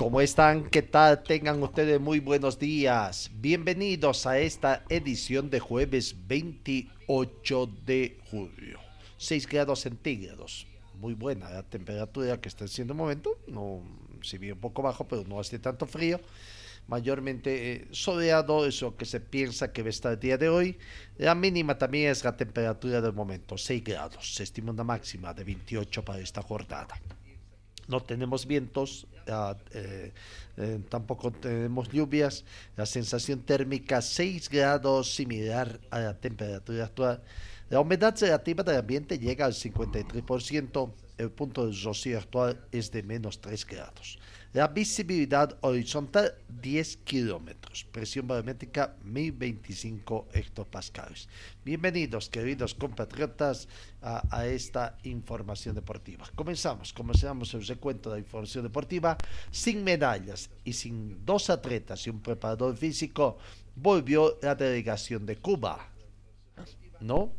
¿cómo están? ¿Qué tal? Tengan ustedes muy buenos días. Bienvenidos a esta edición de jueves 28 de julio. 6 grados centígrados. Muy buena la temperatura que está haciendo el momento. No, si bien un poco bajo, pero no hace tanto frío. Mayormente eh, soleado, eso que se piensa que va a estar el día de hoy. La mínima también es la temperatura del momento, 6 grados. Se estima una máxima de 28 para esta jornada no tenemos vientos, uh, eh, eh, tampoco tenemos lluvias, la sensación térmica 6 grados similar a la temperatura actual. La humedad relativa del ambiente llega al 53%, el punto de rocío actual es de menos 3 grados. La visibilidad horizontal 10 kilómetros, presión barométrica 1025 hectopascales. Bienvenidos, queridos compatriotas, a, esta información deportiva. Comenzamos, comenzamos el recuento de la información deportiva sin medallas y sin dos atletas y un preparador físico. Volvió la delegación de Cuba, ¿no?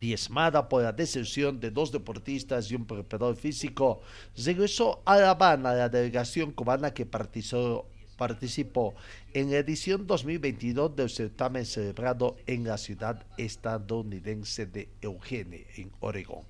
Diezmada por la deserción de dos deportistas y un preparador físico, regresó a La Habana la delegación cubana que participó, participó en la edición 2022 del certamen celebrado en la ciudad estadounidense de Eugene, en Oregón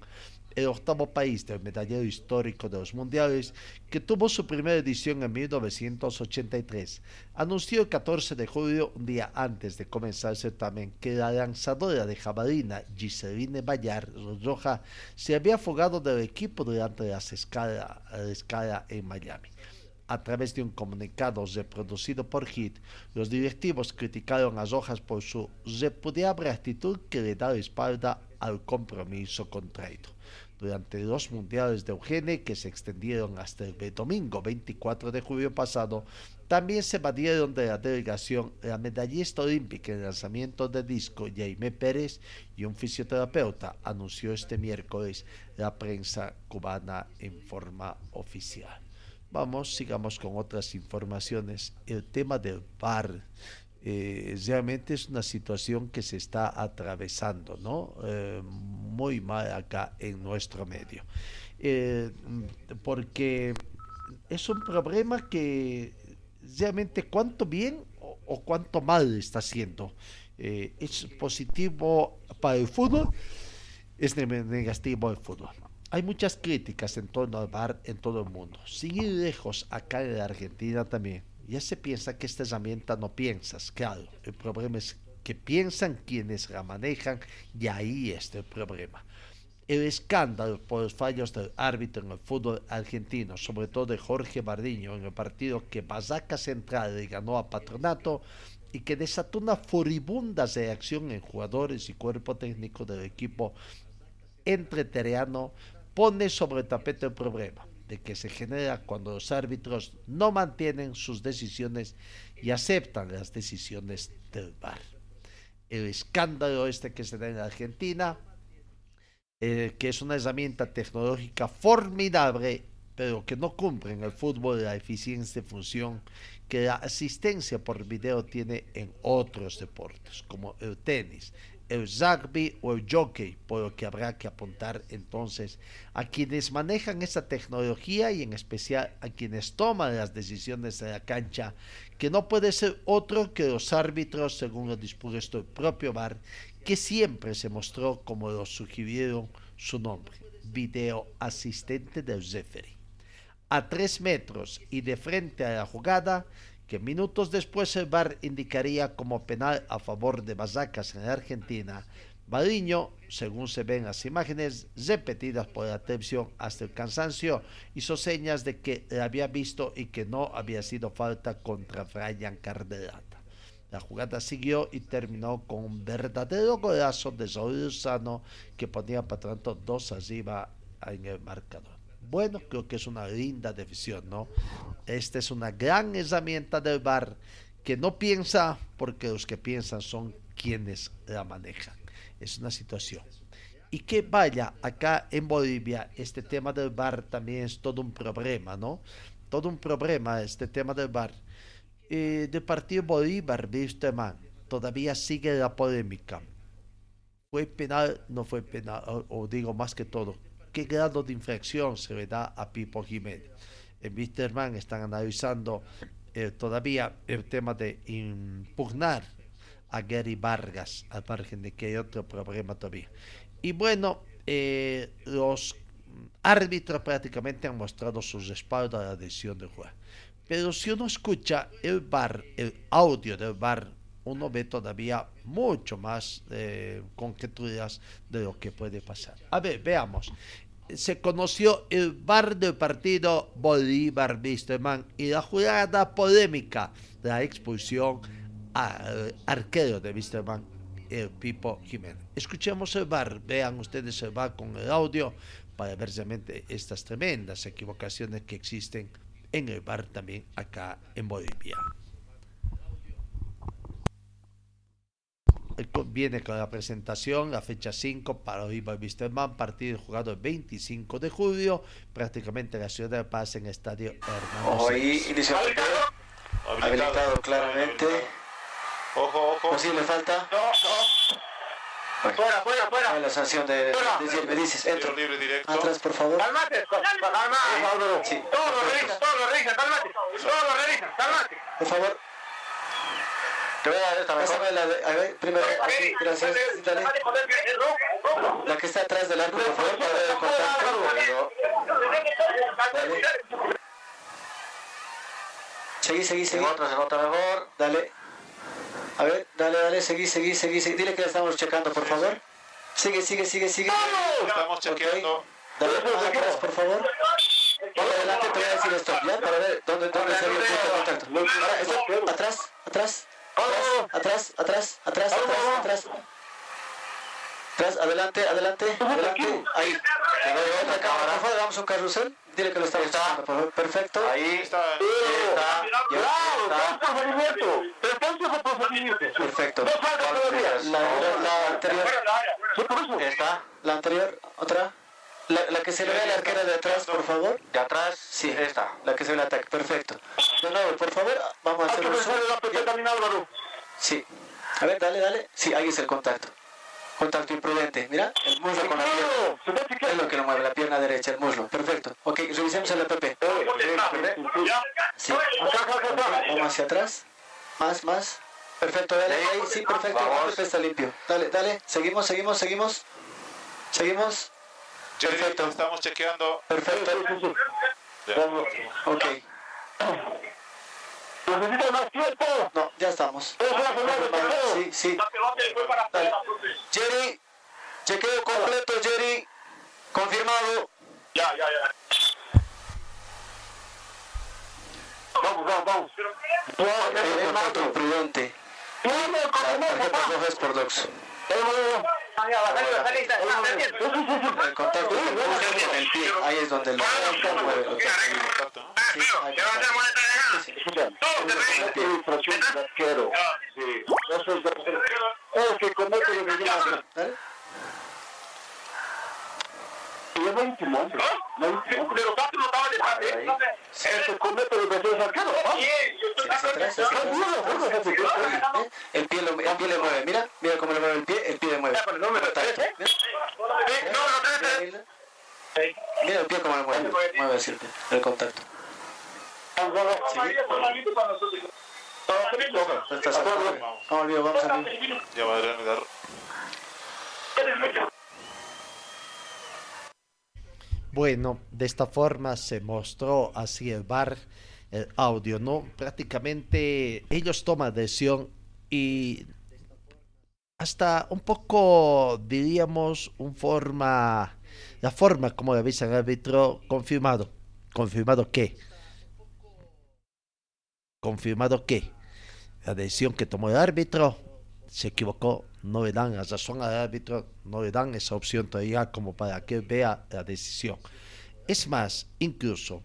el octavo país del medallero histórico de los mundiales, que tuvo su primera edición en 1983, anunció el 14 de julio, un día antes de comenzar el certamen, que la lanzadora de jabalina Giseline Bayar Roja se había fugado del equipo durante la escala, la escala en Miami. A través de un comunicado reproducido por HIT, los directivos criticaron a Rojas por su repudiable actitud que le da la espalda al compromiso contraído durante los mundiales de Eugene que se extendieron hasta el domingo 24 de julio pasado, también se evadieron de la delegación la medallista olímpica en lanzamiento de disco Jaime Pérez y un fisioterapeuta, anunció este miércoles la prensa cubana en forma oficial. Vamos, sigamos con otras informaciones. El tema del VAR eh, realmente es una situación que se está atravesando, ¿no? Eh, muy mal acá en nuestro medio. Eh, porque es un problema que realmente cuánto bien o, o cuánto mal está haciendo. Eh, es positivo para el fútbol, es negativo el fútbol. Hay muchas críticas en torno al bar en todo el mundo. Sin ir lejos, acá en la Argentina también ya se piensa que esta herramienta no piensas, claro. El problema es que piensan quienes la manejan y ahí está el problema. El escándalo por los fallos del árbitro en el fútbol argentino, sobre todo de Jorge Bardiño en el partido que Basaca Central le ganó a Patronato y que desató una furibunda reacción en jugadores y cuerpo técnico del equipo entreteriano, pone sobre el tapete el problema de que se genera cuando los árbitros no mantienen sus decisiones y aceptan las decisiones del VAR. El escándalo este que se da en Argentina, eh, que es una herramienta tecnológica formidable, pero que no cumple en el fútbol la eficiencia de función que la asistencia por video tiene en otros deportes, como el tenis, el rugby o el jockey, por lo que habrá que apuntar entonces a quienes manejan esa tecnología y en especial a quienes toman las decisiones de la cancha, que no puede ser otro que los árbitros, según lo dispuesto el propio VAR, que siempre se mostró como lo sugirieron su nombre, video asistente del referee. A tres metros y de frente a la jugada, que minutos después el VAR indicaría como penal a favor de Basacas en Argentina. Badiño, según se ven las imágenes repetidas por la atención hasta el cansancio, hizo señas de que le había visto y que no había sido falta contra Brian Cardelata. La jugada siguió y terminó con un verdadero golazo de Sano que ponía para tanto dos arriba en el marcador. Bueno, creo que es una linda decisión, ¿no? Esta es una gran herramienta del VAR que no piensa porque los que piensan son quienes la manejan. Es una situación. Y que vaya, acá en Bolivia este tema del VAR también es todo un problema, ¿no? Todo un problema este tema del VAR. Eh, de partido Bolívar, viste, man, todavía sigue la polémica. ¿Fue penal? No fue penal, o digo más que todo, qué grado de infracción se le da a Pipo Jiménez. En Wisterman están analizando eh, todavía el tema de impugnar a Gary Vargas, al margen de que hay otro problema todavía. Y bueno, eh, los árbitros prácticamente han mostrado su respaldo a la decisión del juez. Pero si uno escucha el bar, el audio del bar, uno ve todavía mucho más eh, conjeturas de lo que puede pasar. A ver, veamos se conoció el bar del partido Bolívar Wisterman y la jugada polémica, la expulsión al arquero de Wisterman, el Pipo Jiménez. Escuchemos el bar, vean ustedes el bar con el audio para ver realmente estas tremendas equivocaciones que existen en el bar también acá en Bolivia. Viene con la presentación, la fecha 5 para Oliver Wisterman, partido jugado el 25 de julio, prácticamente la ciudad de Paz en el estadio Hermanos. Ojo ahí, inicio habilitado, habilitado claramente. Ojo, ojo. ¿Posible falta? No, no. Bueno. Fuera, fuera, fuera. la sanción de, de, de, me dices, entro. Libre directo. Atrás, por favor. Calmate, calmate. Sí. Todo lo revisan, todo lo revisan, calmate. Todo lo revisan, calmate. Por favor. Te voy a dar esta mejor. La de, a ver, primero, aquí, gracias. Dale. La que está atrás del arco, por favor, para ver el contacto. Dale. Seguí, seguí, seguí. En otra se nota mejor. Dale. A ver, dale, dale, seguí, seguí, seguí, seguí. Dile que la estamos checando, por favor. Sigue, sigue, sigue, sigue. Estamos chequeando. Dale, atrás, por favor. Para adelante te voy a decir esto, ¿ya? Para ver dónde, dónde se ve el punto de contacto. Ahora, esto, atrás, atrás. Atrás, atrás, atrás, atrás, atrás. Atrás, adelante, adelante, adelante. Ahí. otra cámara. Por favor, damos un carrusel. Dile que lo está por favor. Perfecto. Ahí está. Está. Perfecto. La anterior. Está. La anterior, otra. La, la, que se le ve a la arquera de atrás, por favor. De atrás, sí, esta. La que se ve el ataque, perfecto. De nuevo, por favor, vamos a hacer un zoom. Sí. A ver, dale, dale. Sí, ahí es el contacto. Contacto imprudente. Mira, el muslo con la pierna. Es lo que lo mueve, la pierna derecha, el muslo. Perfecto. Ok, revisemos el APP. Sí. Vamos hacia atrás. Más, más. Perfecto, dale ahí. Sí, perfecto. El APP está limpio. Dale, dale. Seguimos, seguimos, seguimos. Seguimos. Perfecto. Estamos chequeando. Perfecto. Ok. ¿Necesita más tiempo? No, ya estamos. Sí, sí. Dale. Jerry, chequeo completo, Jerry. Confirmado. Ya, ya, ya. Vamos, vamos, vamos. El contacto prudente. La tarjeta roja es por dox. Contacto el pie, ahí es donde lo mueve. Sí, Es que. No no de hace el arquero. El pie, lo, el pie le mueve, mira, mira cómo le mueve el pie, el pie le mueve. No me Mira. el pie cómo le mueve, mueve. El pie, el contacto. Vamos, vamos a Ya va a dar. Bueno, de esta forma se mostró así el bar el audio, ¿no? Prácticamente ellos toman decisión y hasta un poco, diríamos, un forma, la forma como avisa el árbitro, confirmado. ¿Confirmado qué? Confirmado qué? La decisión que tomó el árbitro se equivocó, no le dan la razón al árbitro, no le dan esa opción todavía como para que vea la decisión. Es más, incluso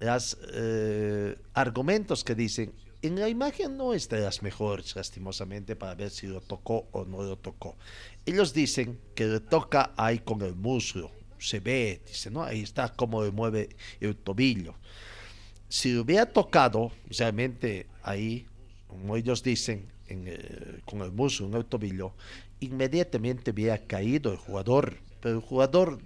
los eh, argumentos que dicen en la imagen no es de las mejores, lastimosamente, para ver si lo tocó o no lo tocó. Ellos dicen que le toca ahí con el muslo, se ve, dice, ¿no? Ahí está como le mueve el tobillo. Si lo hubiera tocado realmente ahí, como ellos dicen, con el muslo en el tobillo, inmediatamente hubiera caído el jugador. Pero el jugador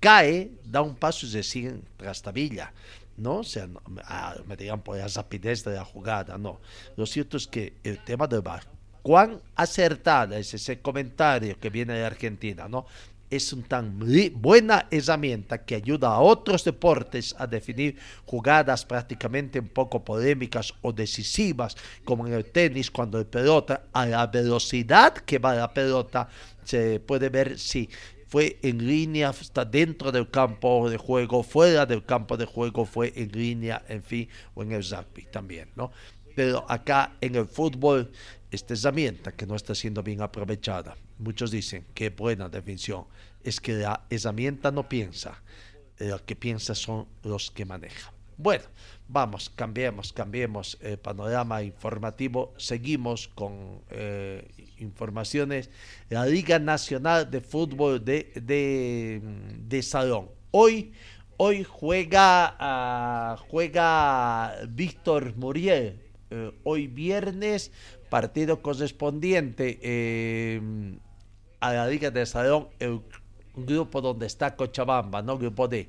cae, da un paso y se sigue en trastabilla. ¿no? O sea, ah, me digan por la rapidez de la jugada, no. Lo cierto es que el tema del VAR, cuán acertada es ese comentario que viene de Argentina, ¿no? Es una tan buena herramienta que ayuda a otros deportes a definir jugadas prácticamente un poco polémicas o decisivas, como en el tenis, cuando el pelota, a la velocidad que va la pelota, se puede ver si fue en línea, está dentro del campo de juego, fuera del campo de juego, fue en línea, en fin, o en el rugby también, ¿no? Pero acá en el fútbol, esta herramienta que no está siendo bien aprovechada. Muchos dicen que buena definición, es que la herramienta no piensa, lo que piensa son los que manejan. Bueno, vamos, cambiemos, cambiemos el panorama informativo. Seguimos con eh, informaciones. La Liga Nacional de Fútbol de, de, Salón. Hoy, hoy juega, uh, juega Víctor Muriel. Eh, hoy viernes, partido correspondiente eh, a la Liga de Salón, el grupo donde está Cochabamba, ¿no? Grupo D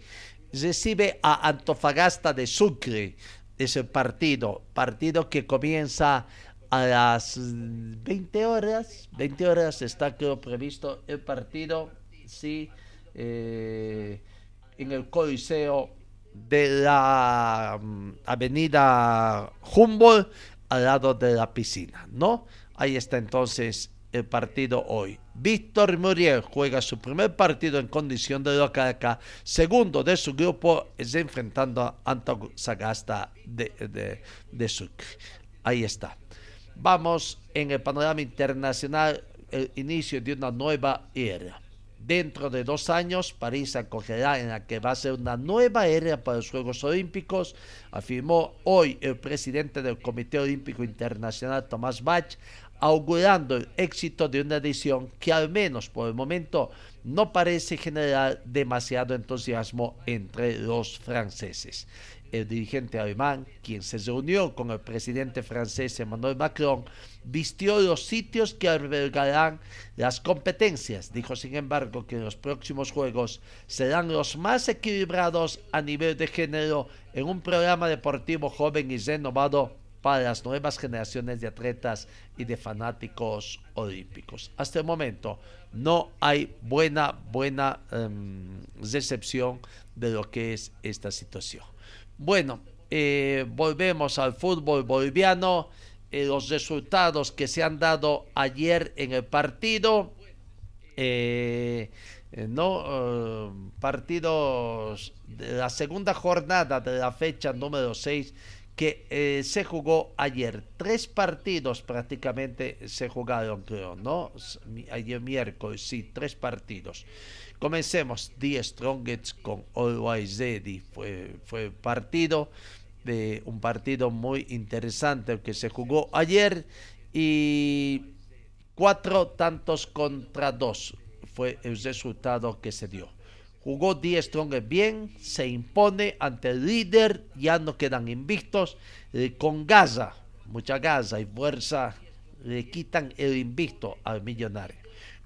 recibe a Antofagasta de Sucre ese partido, partido que comienza a las 20 horas, 20 horas está creo previsto el partido, sí, eh, en el Coliseo de la mm, avenida Humboldt al lado de la piscina, ¿no? Ahí está entonces el partido hoy. Víctor Muriel juega su primer partido en condición de local acá, segundo de su grupo, es enfrentando a Antofagasta de, de, Sucre. Ahí está. Vamos en el panorama internacional, el inicio de una nueva era. Dentro de dos años, París acogerá en la que va a ser una nueva era para los Juegos Olímpicos, afirmó hoy el presidente del Comité Olímpico Internacional, Tomás Bach, augurando el éxito de una edición que al menos por el momento no parece generar demasiado entusiasmo entre los franceses. El dirigente alemán, quien se reunió con el presidente francés Emmanuel Macron, vistió los sitios que albergarán las competencias. Dijo, sin embargo, que los próximos Juegos serán los más equilibrados a nivel de género en un programa deportivo joven y renovado para las nuevas generaciones de atletas y de fanáticos olímpicos. Hasta el momento no hay buena, buena em, recepción de lo que es esta situación. Bueno, eh, volvemos al fútbol boliviano. Eh, los resultados que se han dado ayer en el partido. Eh, no partidos de la segunda jornada de la fecha número 6 que eh, se jugó ayer. Tres partidos prácticamente se jugaron, creo, ¿no? Ayer miércoles, sí, tres partidos. Comencemos, The Strongest con Always Ready. Fue, fue partido, de, un partido muy interesante que se jugó ayer y cuatro tantos contra dos fue el resultado que se dio. Jugó 10 Strong bien, se impone ante el líder, ya no quedan invictos. Eh, con Gaza, mucha Gaza y fuerza, le quitan el invicto al millonario.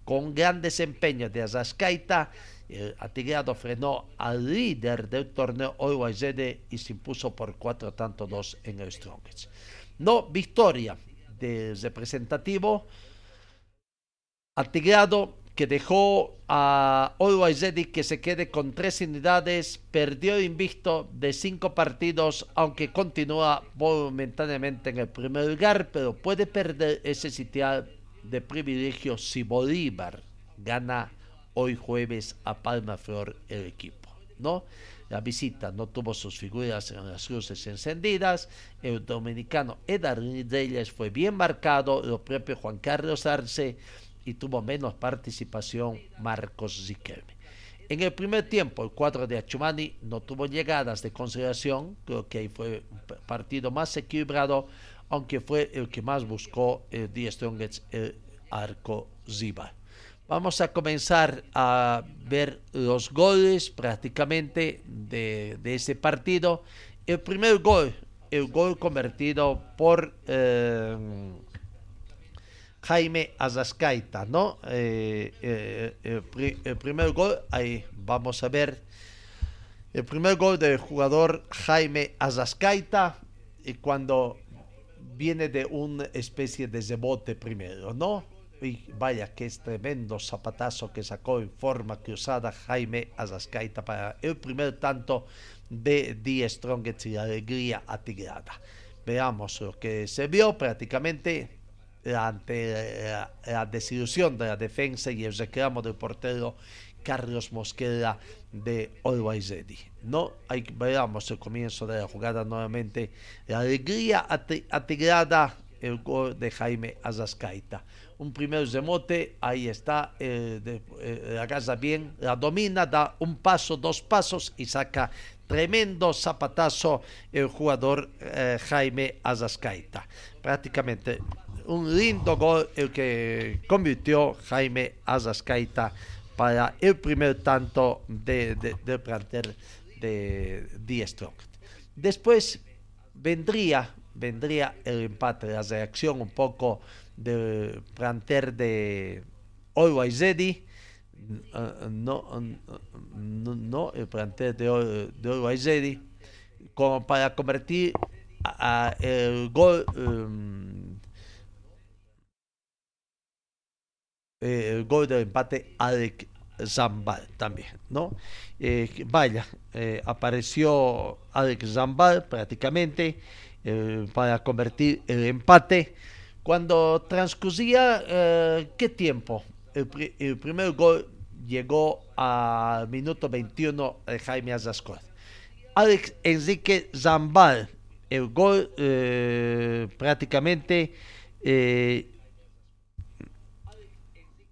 Con gran desempeño de Azascaita, el Atigrado frenó al líder del torneo Oiwazede y se impuso por 4 tanto 2 en el Strongest. No victoria del representativo Atigrado que dejó a Ready que se quede con tres unidades, perdió invicto de cinco partidos, aunque continúa momentáneamente en el primer lugar, pero puede perder ese sitial de privilegio si Bolívar gana hoy jueves a Palma Flor el equipo, ¿no? La visita no tuvo sus figuras en las luces encendidas. El dominicano Edar Reyes fue bien marcado, lo propio Juan Carlos Arce y tuvo menos participación Marcos Ziquelme. En el primer tiempo, el cuadro de Achumani no tuvo llegadas de consideración, creo que ahí fue un partido más equilibrado, aunque fue el que más buscó el Die Strongets, el arco Ziba. Vamos a comenzar a ver los goles prácticamente de, ese partido. El primer gol, el gol convertido por eh, Jaime Azascaita, ¿no? Eh, eh, el, primer gol, ahí vamos a ver. El primer gol del jugador Jaime Azascaita, y cuando viene de una especie de rebote primero, ¿no? Y vaya que es tremendo zapatazo que sacó en forma cruzada Jaime Azascaita para el primer tanto de Die Strongest y la alegría atigrada. Veamos lo que se vio prácticamente ante la, desilusión de la defensa y el reclamo del portero Carlos Mosquera de Always Ready. No, hay, veamos el comienzo de la jugada nuevamente. La alegría atigrada, el gol de Jaime Azascaita un primer remote, ahí está, la casa bien, la domina, da un paso, dos pasos y saca tremendo zapatazo el jugador eh, Jaime Azascaita. Prácticamente un lindo gol el que convirtió Jaime Azascaita para el primer tanto de, de, del plantel de Die Después vendría, vendría el empate, la reacción un poco de planter de Always Ready. no, no, el plantel de, de Always para convertir a, el gol. Um, el gol del empate Alex Zambal también, ¿no? Eh, vaya, eh, apareció Alex Zambal prácticamente eh, para convertir el empate cuando transcurría, eh, ¿qué tiempo? El, primer gol llegó al minuto 21 de Jaime Azascor. Alex Enrique Zambal, el gol eh, prácticamente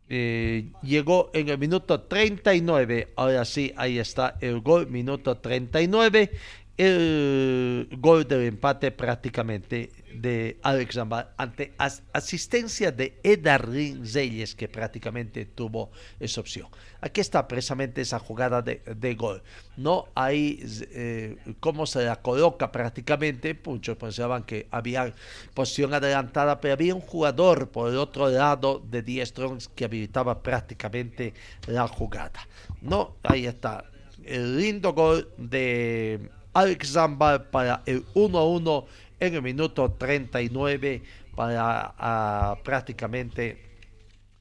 eh, llegó en el minuto 39. Ahora sí, ahí está el gol, minuto 39. El gol del empate prácticamente de Alex Zambal ante asistencia de Edarín Zeyes, que prácticamente tuvo esa opción. Aquí está precisamente esa jugada de, gol. No hay eh, cómo se la coloca prácticamente. Muchos pensaban que había posición adelantada, pero había un jugador por el otro lado de Die Strongs que habilitaba prácticamente la jugada. No, ahí está. El lindo gol de Alex Zambal para el 1-1 en el minuto 39 para ah, prácticamente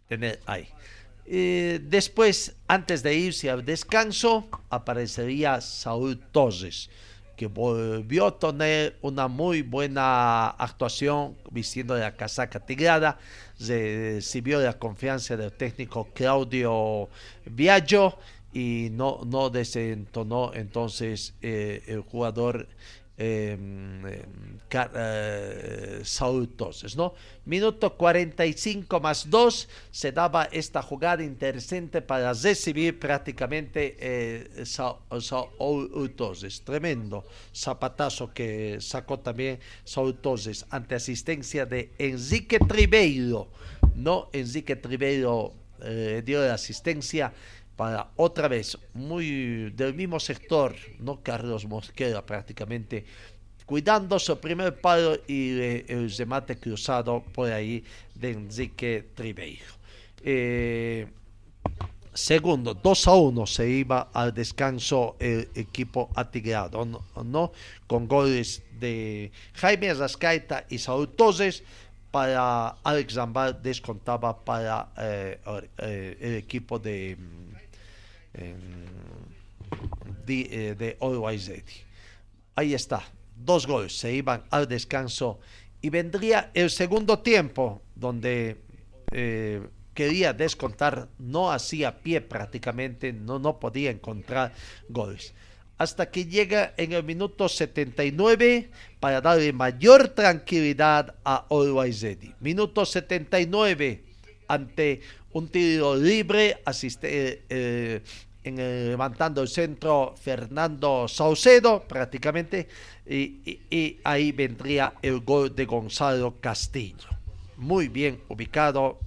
tener ahí. después, antes de irse al descanso, aparecería Saúl Torres, que volvió a tener una muy buena actuación vistiendo la casaca tigrada, recibió la confianza del técnico Claudio Viaggio y no, no desentonó entonces eh, el jugador eh, eh, Saúl ¿no? Minuto 45 más 2 se daba esta jugada interesante para recibir prácticamente eh, Saúl Tremendo zapatazo que sacó también Saúl ante asistencia de Enrique Tribeiro, ¿no? Enrique Tribeiro eh, dio la asistencia para otra vez, muy del mismo sector, no Carlos Mosquera prácticamente, cuidando su primer palo y el remate cruzado por ahí de Enrique Tribeiro. Eh, segundo, 2 a 1 se iba al descanso el equipo atigrado, ¿no? Con goles de Jaime Rascaita y Saúl Toses para Alex Zambal descontaba para eh, eh, el equipo de, mm, de, eh, de. Ahí está, dos goles, se iban al descanso y vendría el segundo tiempo donde eh, quería descontar, no hacía pie prácticamente, no, no podía encontrar goles. Hasta que llega en el minuto 79 para darle mayor tranquilidad a Always. Minuto 79 ante un tiro libre, asiste, eh, levantando el centro Fernando Saucedo prácticamente y, ahí vendría el gol de Gonzalo Castillo. Muy bien ubicado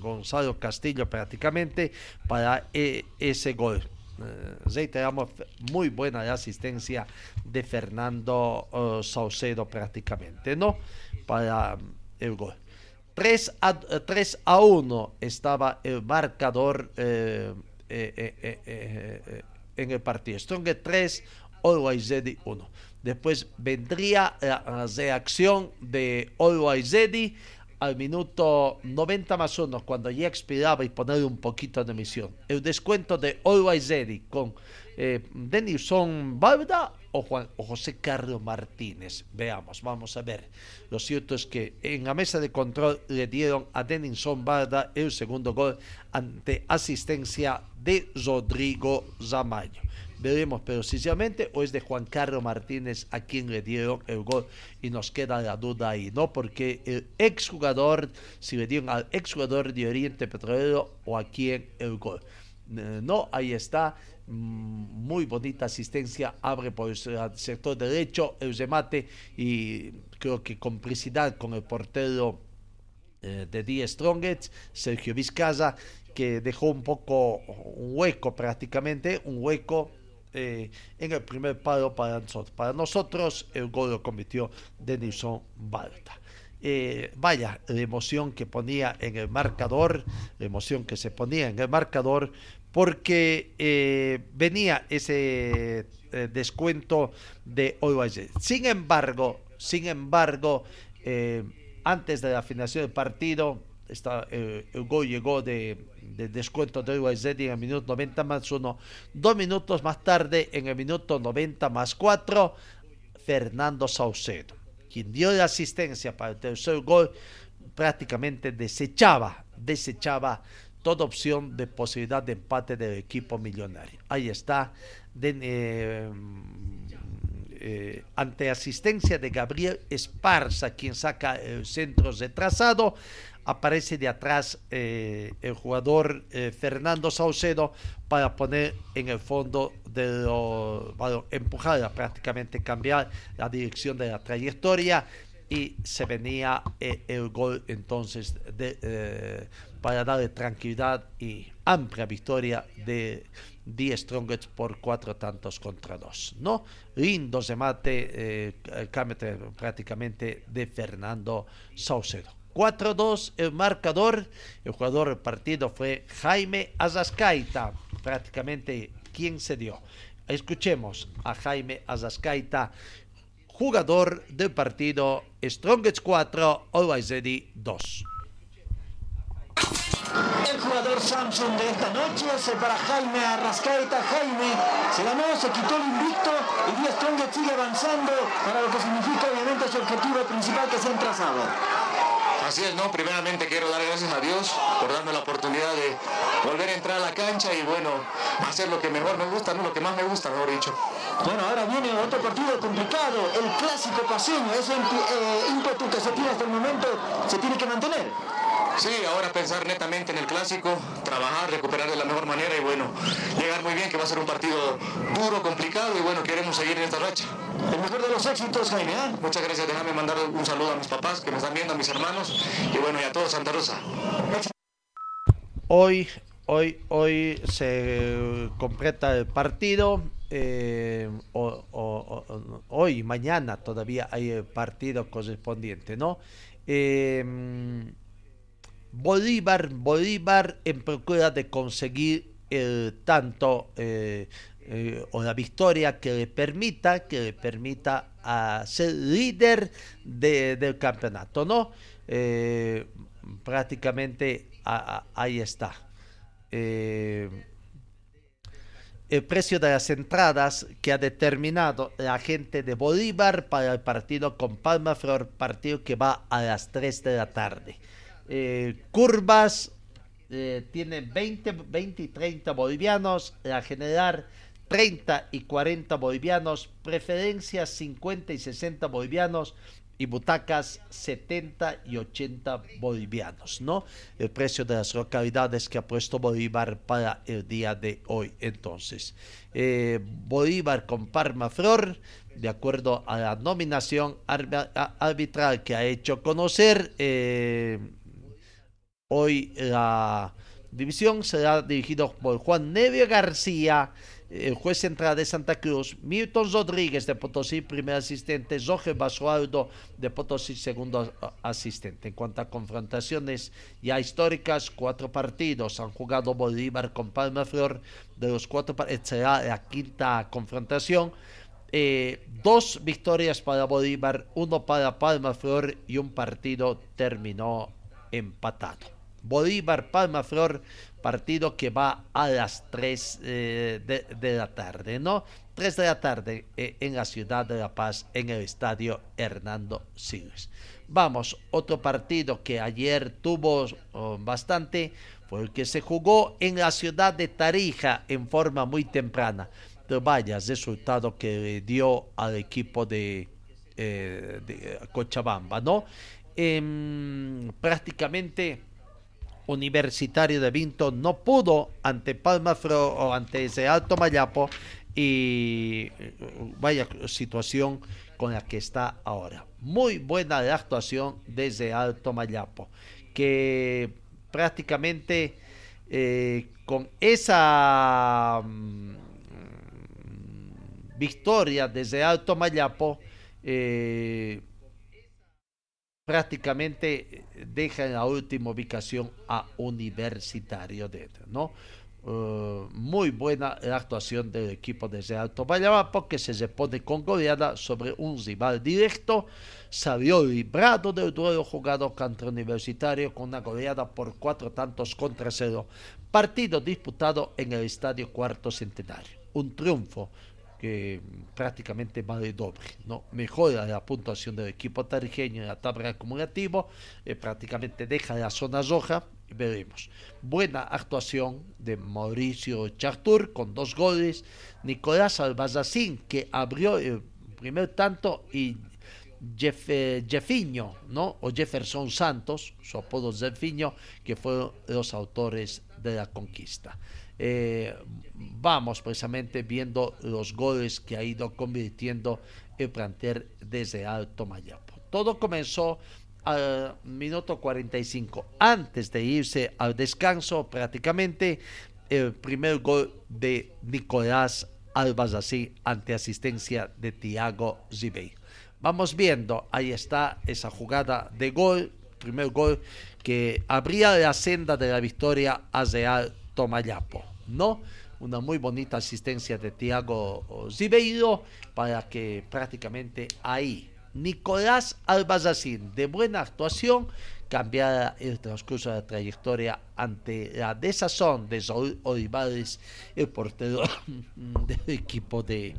Gonzalo Castillo prácticamente para eh, ese gol. Eh, reiteramos, muy buena asistencia de Fernando uh, Saucedo prácticamente, ¿no? Para el gol. 3 a, 3 a 1 estaba el marcador eh, eh, en el partido. Strong 3, Always Ready 1. Después vendría la reacción de Always Ready al minuto 90 más 1, cuando ya expiraba y poner un poquito de emisión. El descuento de Always Ready con eh, Denison Barda o, Juan, o José Carlos Martínez. Veamos, vamos a ver. Lo cierto es que en la mesa de control le dieron a Denison Barda el segundo gol ante asistencia de Rodrigo Zamayo veremos precisamente o es de Juan Carlos Martínez a quien le dieron el gol y nos queda la duda ahí, ¿no? Porque el exjugador, si le dieron al exjugador de Oriente Petrolero o a quién el gol. No, ahí está, muy bonita asistencia, abre por el sector derecho el remate y creo que complicidad con el portero eh, de Die Strongets, Sergio Vizcaza, que dejó un poco un hueco prácticamente, un hueco eh, en el primer palo para nosotros. Para nosotros el gol lo cometió Denison Balta. Eh, vaya, la emoción que ponía en el marcador, la emoción que se ponía en el marcador, porque eh, venía ese eh, descuento de Always Sin embargo, sin embargo, eh, antes de la finalización del partido, el gol llegó de de descuento de Ready en el minuto 90 más 1. Dos minutos más tarde, en el minuto 90 más 4, Fernando Saucedo, quien dio la asistencia para el tercer gol, prácticamente desechaba, desechaba toda opción de posibilidad de empate del equipo millonario. Ahí está, eh, eh, ante asistencia de Gabriel Esparza, quien saca el centro retrasado, aparece de atrás eh, el jugador Fernando Saucedo para poner en el fondo de lo, bueno, empujar prácticamente cambiar la dirección de la trayectoria y se venía el gol entonces de, para darle tranquilidad y amplia victoria de Die Strongest por cuatro tantos contra dos, ¿no? Lindo remate, eh, prácticamente de Fernando Saucedo. 4-2 el marcador. El jugador del partido fue Jaime Azascaita, prácticamente quien se dio. Escuchemos a Jaime Azascaita, jugador del partido Strongest 4, Always Ready 2. El jugador Samsung de esta noche es para Jaime Arrascaeta. Jaime se ganó, se quitó el invicto y Díaz Strongest sigue avanzando para lo que significa obviamente su objetivo principal que se han trazado. Así es, ¿no? Primeramente quiero dar gracias a Dios por darme la oportunidad de volver a entrar a la cancha y bueno, hacer lo que mejor me gusta, ¿no? Lo que más me gusta, mejor dicho. Bueno, ahora viene otro partido complicado, el clásico paseño, ese eh, ímpetu que se tiene hasta el momento se tiene que mantener. Sí, ahora pensar netamente en el clásico, trabajar, recuperar de la mejor manera y bueno, llegar muy bien, que va a ser un partido duro, complicado y bueno, queremos seguir en esta racha. El mejor de los éxitos, Jaime. ¿eh? Muchas gracias, déjame mandar un saludo a mis papás que me están viendo, a mis hermanos y bueno, y a todos Santa Rosa. Hoy, hoy, hoy se completa el partido. Eh, o, o, o, hoy mañana todavía hay el partido correspondiente, ¿no? Eh, Bolívar, Bolívar en procura de conseguir el tanto eh, eh, o la victoria que le permita, que le permita a ser líder de, del campeonato, ¿no? Eh, prácticamente ahí está. Eh, el precio de las entradas que ha determinado la gente de Bolívar para el partido con Palma Flor, partido que va a las 3 de la tarde. Eh, curvas, eh, tiene 20, 20 y 30 bolivianos, la general 30 y 40 bolivianos, preferencias 50 y 60 bolivianos, y butacas 70 y 80 bolivianos, ¿no? El precio de las localidades que ha puesto Bolívar para el día de hoy. Entonces, eh, Bolívar con Parma Flor, de acuerdo a la nominación arbitral que ha hecho conocer, eh, hoy la división será dirigido por Juan Nevio García el juez central de Santa Cruz, Milton Rodríguez de Potosí, primer asistente, Jorge Basualdo de Potosí, segundo asistente. En cuanto a confrontaciones ya históricas, cuatro partidos han jugado Bolívar con Palma Flor, de los cuatro será la quinta confrontación. Eh, dos victorias para Bolívar, uno para Palma Flor y un partido terminó empatado. Bolívar, Palma Flor, partido que va a las 3 eh, de, la tarde, ¿no? 3 de la tarde eh, en la ciudad de La Paz, en el estadio Hernando Siles. Vamos, otro partido que ayer tuvo oh, bastante fue el que se jugó en la ciudad de Tarija en forma muy temprana. Pero vaya resultado que dio al equipo de, eh, de Cochabamba, ¿no? Em, prácticamente Universitario de Vinto no pudo ante Palma o ante ese Alto Mayapo y vaya situación con la que está ahora. Muy buena la actuación desde Alto Mayapo, que prácticamente eh, con esa mm, victoria desde Alto Mayapo eh, prácticamente deja en la última ubicación a Universitario de ¿no? Uh, muy buena la actuación del equipo desde Alto Bayaba porque se repone con goleada sobre un rival directo. Salió librado del duelo jugado contra Universitario con una goleada por cuatro tantos contra cero. Partido disputado en el Estadio Cuarto Centenario. Un triunfo que prácticamente vale doble, ¿no? Mejora la puntuación del equipo tarijeño en la tabla acumulativa, eh, prácticamente deja la zona roja, veremos. Buena actuación de Mauricio Chartur con dos goles, Nicolás Albazacín que abrió el primer tanto y Jeff, eh, Jeffiño, ¿no? O Jefferson Santos, su apodo Jeffiño, que fueron los autores de la conquista. Eh, vamos precisamente viendo los goles que ha ido convirtiendo el plantel desde Alto Mayapo. Todo comenzó al minuto 45. Antes de irse al descanso, prácticamente el primer gol de Nicolás Albazasí ante asistencia de Tiago Zibey. Vamos viendo, ahí está esa jugada de gol, primer gol que abría la senda de la victoria a Real Tomayapo. ¿no? Una muy bonita asistencia de Tiago Zibeiro para que prácticamente ahí Nicolás Albazacín, de buena actuación, cambiara el transcurso de la trayectoria ante la desazón de Saúl Olivares, el portero del equipo de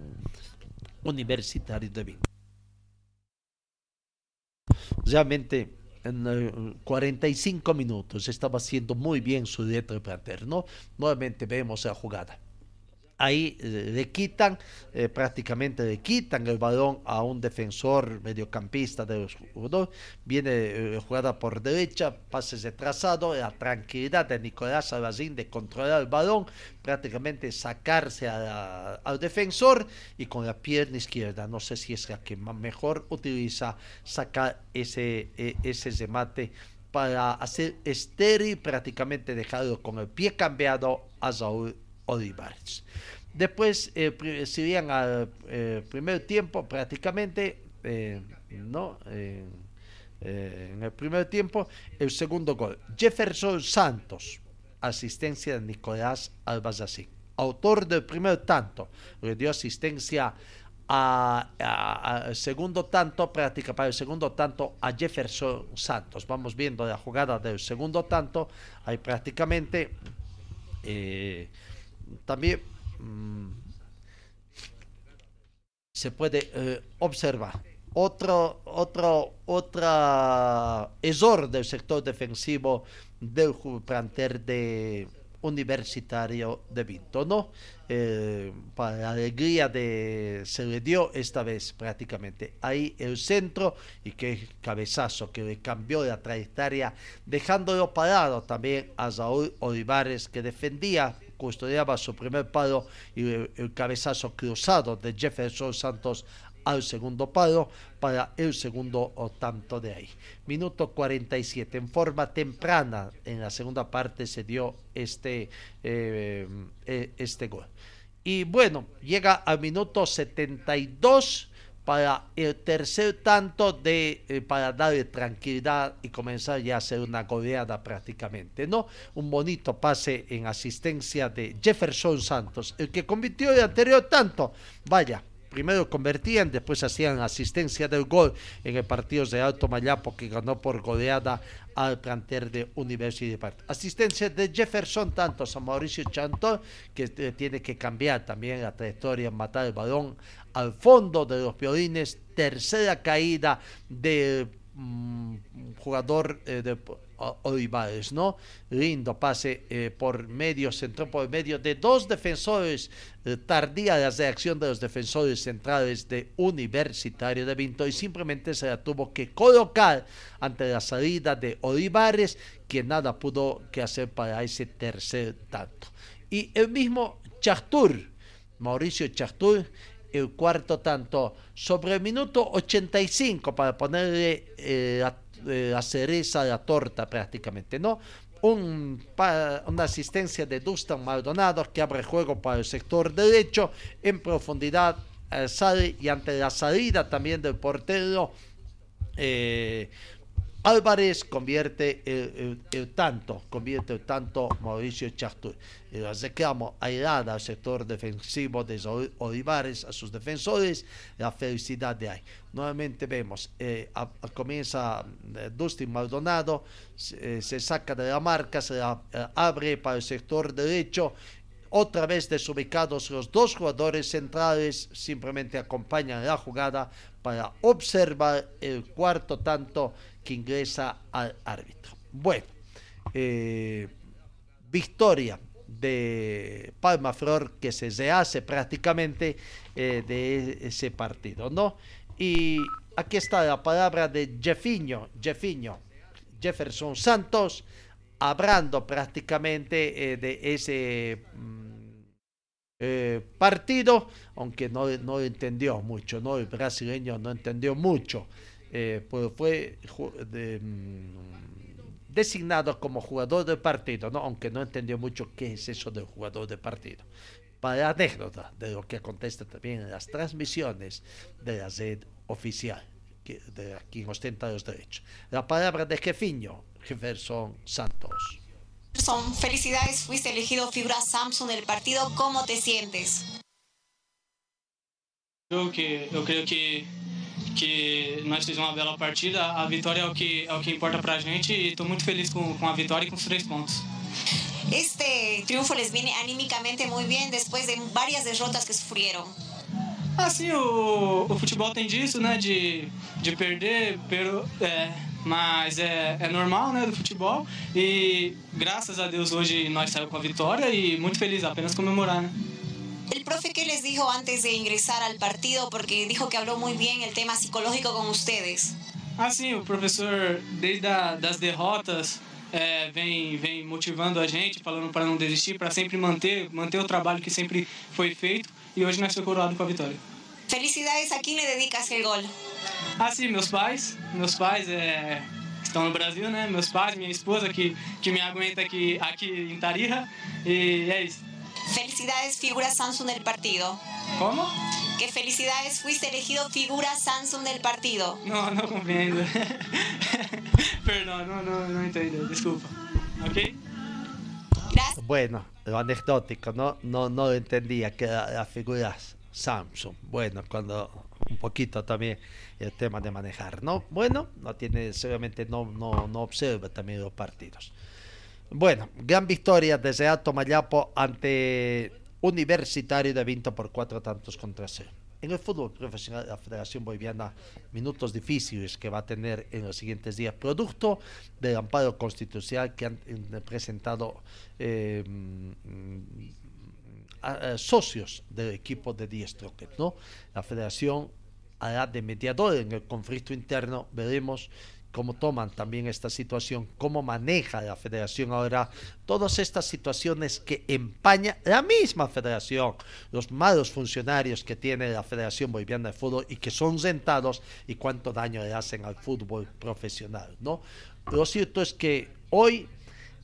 Universitario de Vinto. Realmente en 45 minutos estaba haciendo muy bien su dieta de ¿no? Nuevamente vemos la jugada ahí eh, le quitan, eh, prácticamente le quitan el balón a un defensor mediocampista de los jugadores, viene eh, jugada por derecha, pases de trazado, la tranquilidad de Nicolás Salazín de controlar el balón, prácticamente sacarse al defensor y con la pierna izquierda, no sé si es la que mejor utiliza sacar ese, e, ese remate para hacer estéril, prácticamente dejarlo con el pie cambiado a Saúl Olivares. Después, eh, si bien al eh, primer tiempo, prácticamente, eh, ¿no? en el primer tiempo, el segundo gol. Jefferson Santos, asistencia de Nicolás Albazacín. Autor del primer tanto, le dio asistencia a, segundo tanto, práctica para el segundo tanto a Jefferson Santos. Vamos viendo la jugada del segundo tanto, ahí prácticamente eh, también mm, se puede eh, observar otro, otro, otra error del sector defensivo del planter de Universitario de Vinto, ¿no? Eh, para la alegría de se le dio esta vez prácticamente ahí el centro y qué cabezazo que le cambió la trayectoria dejándolo parado también a Saúl Olivares que defendía custodiaba su primer palo y el cabezazo cruzado de Jefferson Santos al segundo palo para el segundo o tanto de ahí. Minuto 47. En forma temprana en la segunda parte se dio este, eh, eh, este gol. Y bueno, llega al minuto 72 para el tercer tanto de eh, para darle tranquilidad y comenzar ya a hacer una goleada prácticamente, ¿no? Un bonito pase en asistencia de Jefferson Santos, el que convirtió el anterior tanto. Vaya, primero convertían, después hacían asistencia del gol en el partido de Alto Mayapo que ganó por goleada al planter de Universidad Asistencia de Jefferson tantos a Mauricio Chantón que tiene que cambiar también la trayectoria, matar el balón al fondo de los violines, tercera caída de mm, jugador eh, de Olivares, ¿no? Lindo pase eh, por medio, centró por medio de dos defensores. Eh, tardía la reacción de los defensores centrales de Universitario de Vinto y simplemente se la tuvo que colocar ante la salida de Olivares, que nada pudo que hacer para ese tercer tanto. Y el mismo Chastur, Mauricio Chastur, el cuarto tanto sobre el minuto 85 para ponerle eh, la cereza de la torta prácticamente, ¿no? Un, una asistencia de Dustin Maldonado que abre juego para el sector derecho en profundidad eh, sale y ante la salida también del portero eh, Álvarez convierte el, tanto, convierte el tanto Mauricio Chartur. Y reclamo airada al sector defensivo de Olivares, a sus defensores, la felicidad de ahí. Nuevamente vemos, eh, comienza eh, Dustin Maldonado, se, eh, se, saca de la marca, se la abre para el sector derecho. Otra vez desubicados los dos jugadores centrales, simplemente acompañan la jugada para observar el cuarto tanto que ingresa al árbitro. Bueno, eh, victoria de Palma Flor que se hace prácticamente eh, de ese partido, ¿no? Y aquí está la palabra de Jeffiño, Jeffiño, Jefferson Santos, hablando prácticamente eh, de ese mm, partido, aunque no, no entendió mucho, ¿no? El brasileño no entendió mucho eh, pues fue mm, designado como jugador de partido, ¿no? aunque no entendió mucho qué es eso de jugador de partido. Para anécdota de lo que contesta también en las transmisiones de la red oficial, que, de quien ostenta los derechos. La palabra de Jefiño, Jefferson Santos. Son felicidades, fuiste elegido figura Samsung del partido. ¿Cómo te sientes? Yo, que, yo creo que que nós fizemos uma bela partida. A vitória é o que, é o que importa pra gente e estou muito feliz com, com a vitória e com os três pontos. Este triunfo les viene anímicamente muy bien después de varias derrotas que sufrieron. Assim, o, o futebol tem disso, né? De, de perder, pero, é, mas é, é normal, né? Do futebol. E graças a Deus hoje nós saímos com a vitória e muito feliz, apenas comemorar, né? El profe, ¿qué les dijo antes de ingresar al partido? Porque dijo que habló muy bien el tema psicológico con ustedes. Ah, sim, o professor, desde a, das derrotas, é, vem, vem motivando a gente, falando para não desistir, para sempre manter, manter o trabalho que sempre foi feito. E hoje nós somos coroados com a vitória. Felicidades, a quem le dedicas el gol? Ah, sim, meus pais. Meus pais é, estão no Brasil, né? Meus pais, minha esposa que, que me aguenta aqui, aqui em Tarija. E é isso. Felicidades, figura Samsung del partido. ¿Cómo? Que felicidades, fuiste elegido figura Samsung del partido. No, no comprendo. Perdón, no, no, no entiendo, disculpa. ¿Ok? Gracias. Bueno, lo anecdótico, ¿no? No, no entendía que la, la figura Samsung. Bueno, cuando un poquito también el tema de manejar, ¿no? Bueno, no tiene, seguramente no, no, no observa también los partidos. Bueno, gran victoria desde Alto Mayapo ante Universitario de Vinto por cuatro tantos contra cero. En el fútbol profesional de la Federación Boliviana, minutos difíciles que va a tener en los siguientes días, producto del amparo constitucional que han eh, presentado eh, a, a socios del equipo de Die Stroket, ¿no? La Federación hará de mediador en el conflicto interno, veremos cómo toman también esta situación, cómo maneja la federación ahora todas estas situaciones que empaña la misma federación, los malos funcionarios que tiene la Federación Boliviana de Fútbol y que son sentados y cuánto daño le hacen al fútbol profesional, ¿no? Lo cierto es que hoy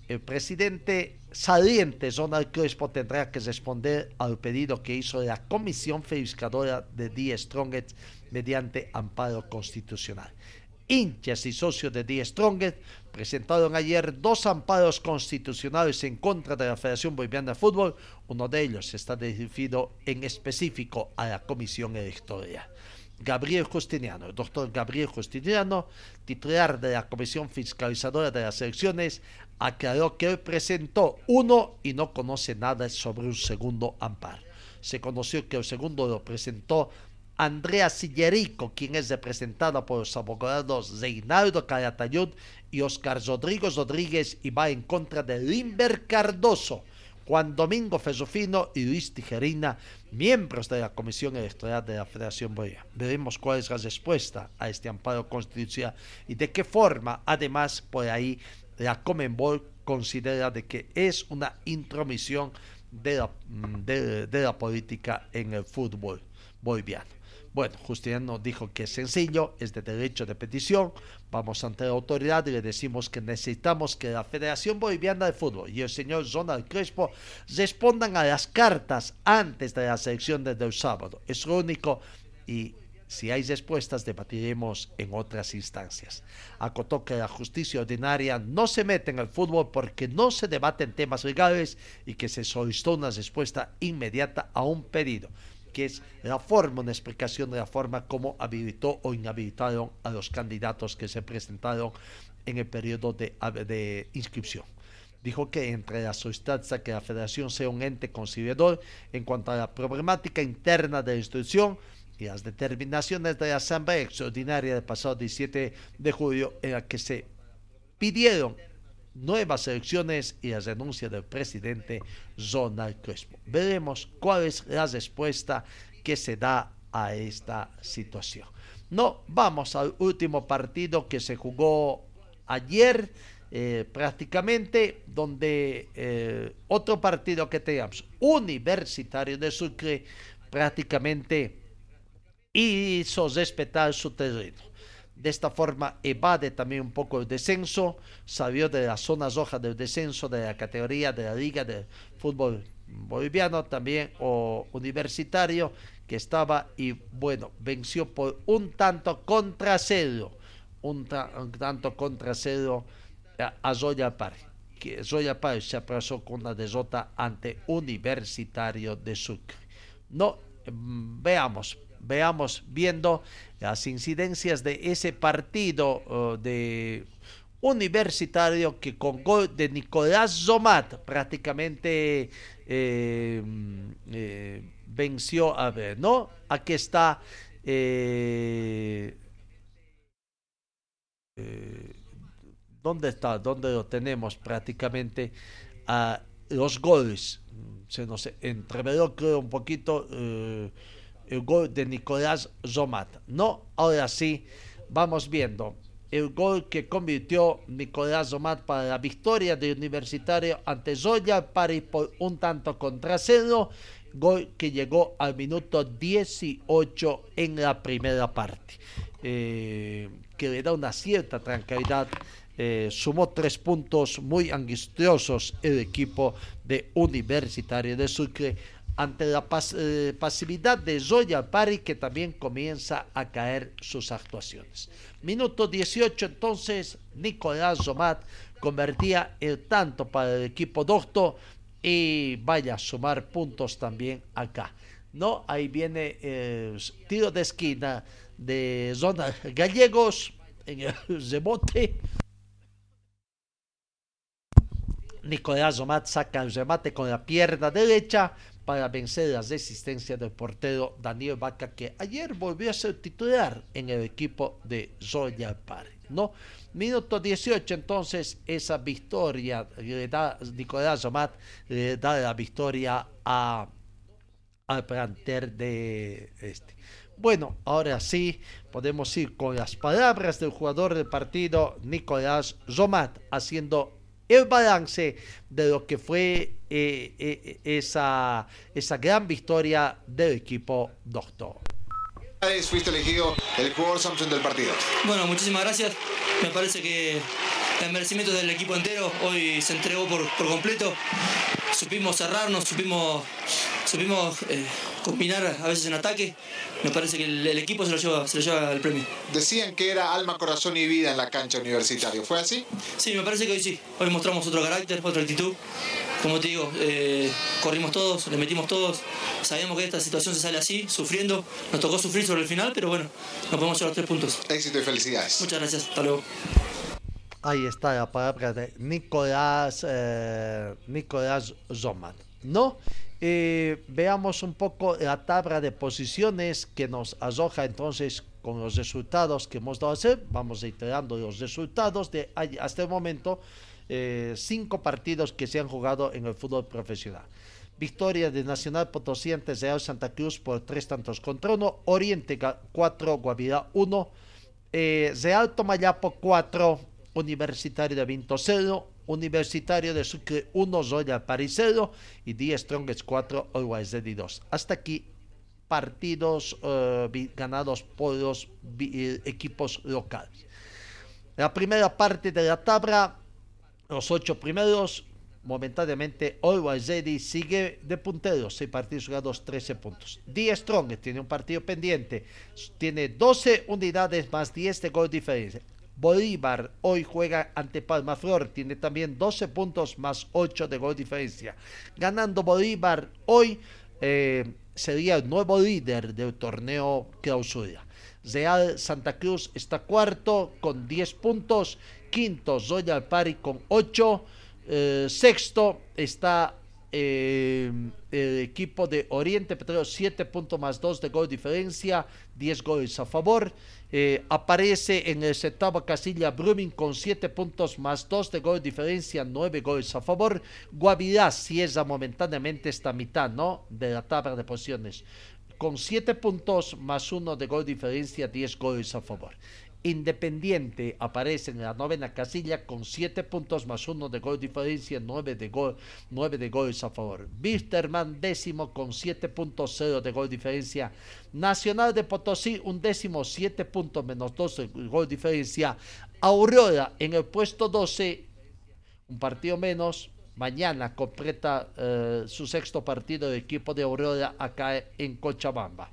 el presidente saliente Donald Crespo tendrá que responder al pedido que hizo la Comisión Fiscadora de Die Strongest mediante amparo constitucional hinchas y socios de Die Strongest presentaron ayer dos amparos constitucionales en contra de la Federación Boliviana de Fútbol. Uno de ellos está dirigido en específico a la Comisión Electoral. Gabriel Justiniano, el doctor Gabriel Justiniano, titular de la Comisión Fiscalizadora de las Elecciones, aclaró que él presentó uno y no conoce nada sobre un segundo amparo. Se conoció que el segundo lo presentó Andrea Sillerico, quien es representada por los abogados Reinaldo Caratayud y Oscar Rodrigo Rodríguez y va en contra de Limber Cardoso, Juan Domingo Fesofino y Luis Tijerina, miembros de la Comisión Electoral de la Federación Boliviana. Veremos cuál es la respuesta a este amparo constitucional y de qué forma, además, por ahí la Comenbol considera de que es una intromisión de la, de, de la política en el fútbol boliviano. Bueno, Justiniano dijo que es sencillo, es de derecho de petición. Vamos ante la autoridad y le decimos que necesitamos que la Federación Boliviana de Fútbol y el señor Donald Crespo respondan a las cartas antes de la selección desde el sábado. Es lo único y si hay respuestas, debatiremos en otras instancias. Acotó que la justicia ordinaria no se mete en el fútbol porque no se debaten temas legales y que se solicitó una respuesta inmediata a un pedido que es la forma, una explicación de la forma como habilitó o inhabilitaron a los candidatos que se presentaron en el periodo de, de inscripción. Dijo que entre la solicitanza que la federación sea un ente conciliador en cuanto a la problemática interna de la institución y las determinaciones de la Asamblea Extraordinaria del pasado 17 de julio en la que se pidieron nuevas elecciones y la renuncia del presidente Donald Crespo. Veremos cuál es la respuesta que se da a esta situación. No, vamos al último partido que se jugó ayer. Eh, prácticamente donde eh, otro partido que teníamos, Universitario de Sucre, prácticamente hizo respetar su terreno de esta forma evade también un poco el descenso, salió de las zonas rojas del descenso de la categoría de la Liga de Fútbol Boliviano, también o universitario, que estaba y bueno, venció por un tanto contra cero, un, tanto contra cero a, Zoya Pari. Que Zoya Pari se aplazó con una derrota ante Universitario de Sucre. No, mm, veamos, veamos viendo las incidencias de ese partido uh, de universitario que con gol de Nicolás Zomat prácticamente eh, eh, venció a ver, ¿no? Aquí está eh, ¿Dónde está? ¿Dónde lo tenemos prácticamente? a los goles. Se nos entreveró creo un poquito el gol de Nicolás Zomat. No, ahora sí, vamos viendo el gol que convirtió Nicolás Zomat para la victoria del Universitario ante Zoya Pari por un tanto contra cero, gol que llegó al minuto 18 en la primera parte, eh, que le da una cierta tranquilidad. Eh, sumó tres puntos muy angustiosos el equipo de Universitario de Sucre ante la eh, pasividad de Zoya Pari que también comienza a caer sus actuaciones. Minuto 18 entonces Nicolás Zomat convertía el tanto para el equipo docto y vaya a sumar puntos también acá. ¿no? Ahí viene eh, tiro de esquina de zona gallegos en el rebote. Nicolás Omat saca el remate con la pierna derecha para vencer la resistencia del portero Daniel Vaca, que ayer volvió a ser titular en el equipo de Zoya Park. ¿no? Minuto 18, entonces, esa victoria le da Nicolás Omat, le da la victoria a, al planter de este. Bueno, ahora sí, podemos ir con las palabras del jugador del partido, Nicolás Zomat, haciendo el balance de lo que fue eh, eh, esa, esa gran victoria del equipo Doctor. Fuiste elegido el jugador Samsung del partido. Bueno, muchísimas gracias. Me parece que el merecimiento del equipo entero hoy se entregó por, por completo. Supimos cerrarnos, supimos, supimos eh, combinar a veces en ataque. Me parece que el, el equipo se lo, lleva, se lo lleva el premio. Decían que era alma, corazón y vida en la cancha universitaria. ¿Fue así? Sí, me parece que hoy sí. Hoy mostramos otro carácter, otra actitud. Como te digo, eh, corrimos todos, le metimos todos. Sabíamos que esta situación se sale así, sufriendo. Nos tocó sufrir sobre el final, pero bueno, nos podemos llevar tres puntos. Éxito y felicidades. Muchas gracias. Hasta luego. Ahí está la palabra de Nicolás, eh, Nicolás Zoman. ¿No? Eh, veamos un poco la tabla de posiciones que nos arroja entonces con los resultados que hemos dado a hacer. Vamos reiterando los resultados de hasta el momento. Eh, cinco partidos que se han jugado en el fútbol profesional. Victoria de Nacional Potosí ante Real Santa Cruz por tres tantos contra uno. Oriente 4, Guavirá 1. Eh, Real Tomayapo 4, Universitario de Vinto 0. Universitario de Sucre 1, Zoya París 0. Y 10 Strongest 4, Always Ready 2. Hasta aquí partidos eh, ganados por los eh, equipos locales. La primera parte de la tabla los ocho primeros, momentáneamente Always Ready sigue de punteros, 6 partidos jugados, 13 puntos. Die Strong tiene un partido pendiente, tiene 12 unidades más 10 de gol diferencia. Bolívar hoy juega ante Palma Flor, tiene también 12 puntos más 8 de gol diferencia. Ganando Bolívar hoy eh, sería el nuevo líder del torneo clausura. Real Santa Cruz está cuarto con 10 puntos. Quinto, Royal Pari con 8. Eh, sexto está eh, el equipo de Oriente Petróleo, 7 puntos más 2 de gol diferencia, 10 goles a favor. Eh, aparece en el octavo casilla Brumming con 7 puntos más 2 de gol diferencia, 9 goles a favor. Guavirá cierra momentáneamente esta mitad ¿no? de la tabla de posiciones con 7 puntos más 1 de gol diferencia, 10 goles a favor. Independiente aparece en la novena casilla con 7 puntos más 1 de gol diferencia, 9 de, gol, 9 de goles a favor. Bisterman décimo con 7 puntos 0 de gol diferencia. Nacional de Potosí un décimo 7 puntos menos 2 de gol diferencia. Aurora en el puesto 12, un partido menos, mañana completa eh, su sexto partido de equipo de Aurora acá en Cochabamba,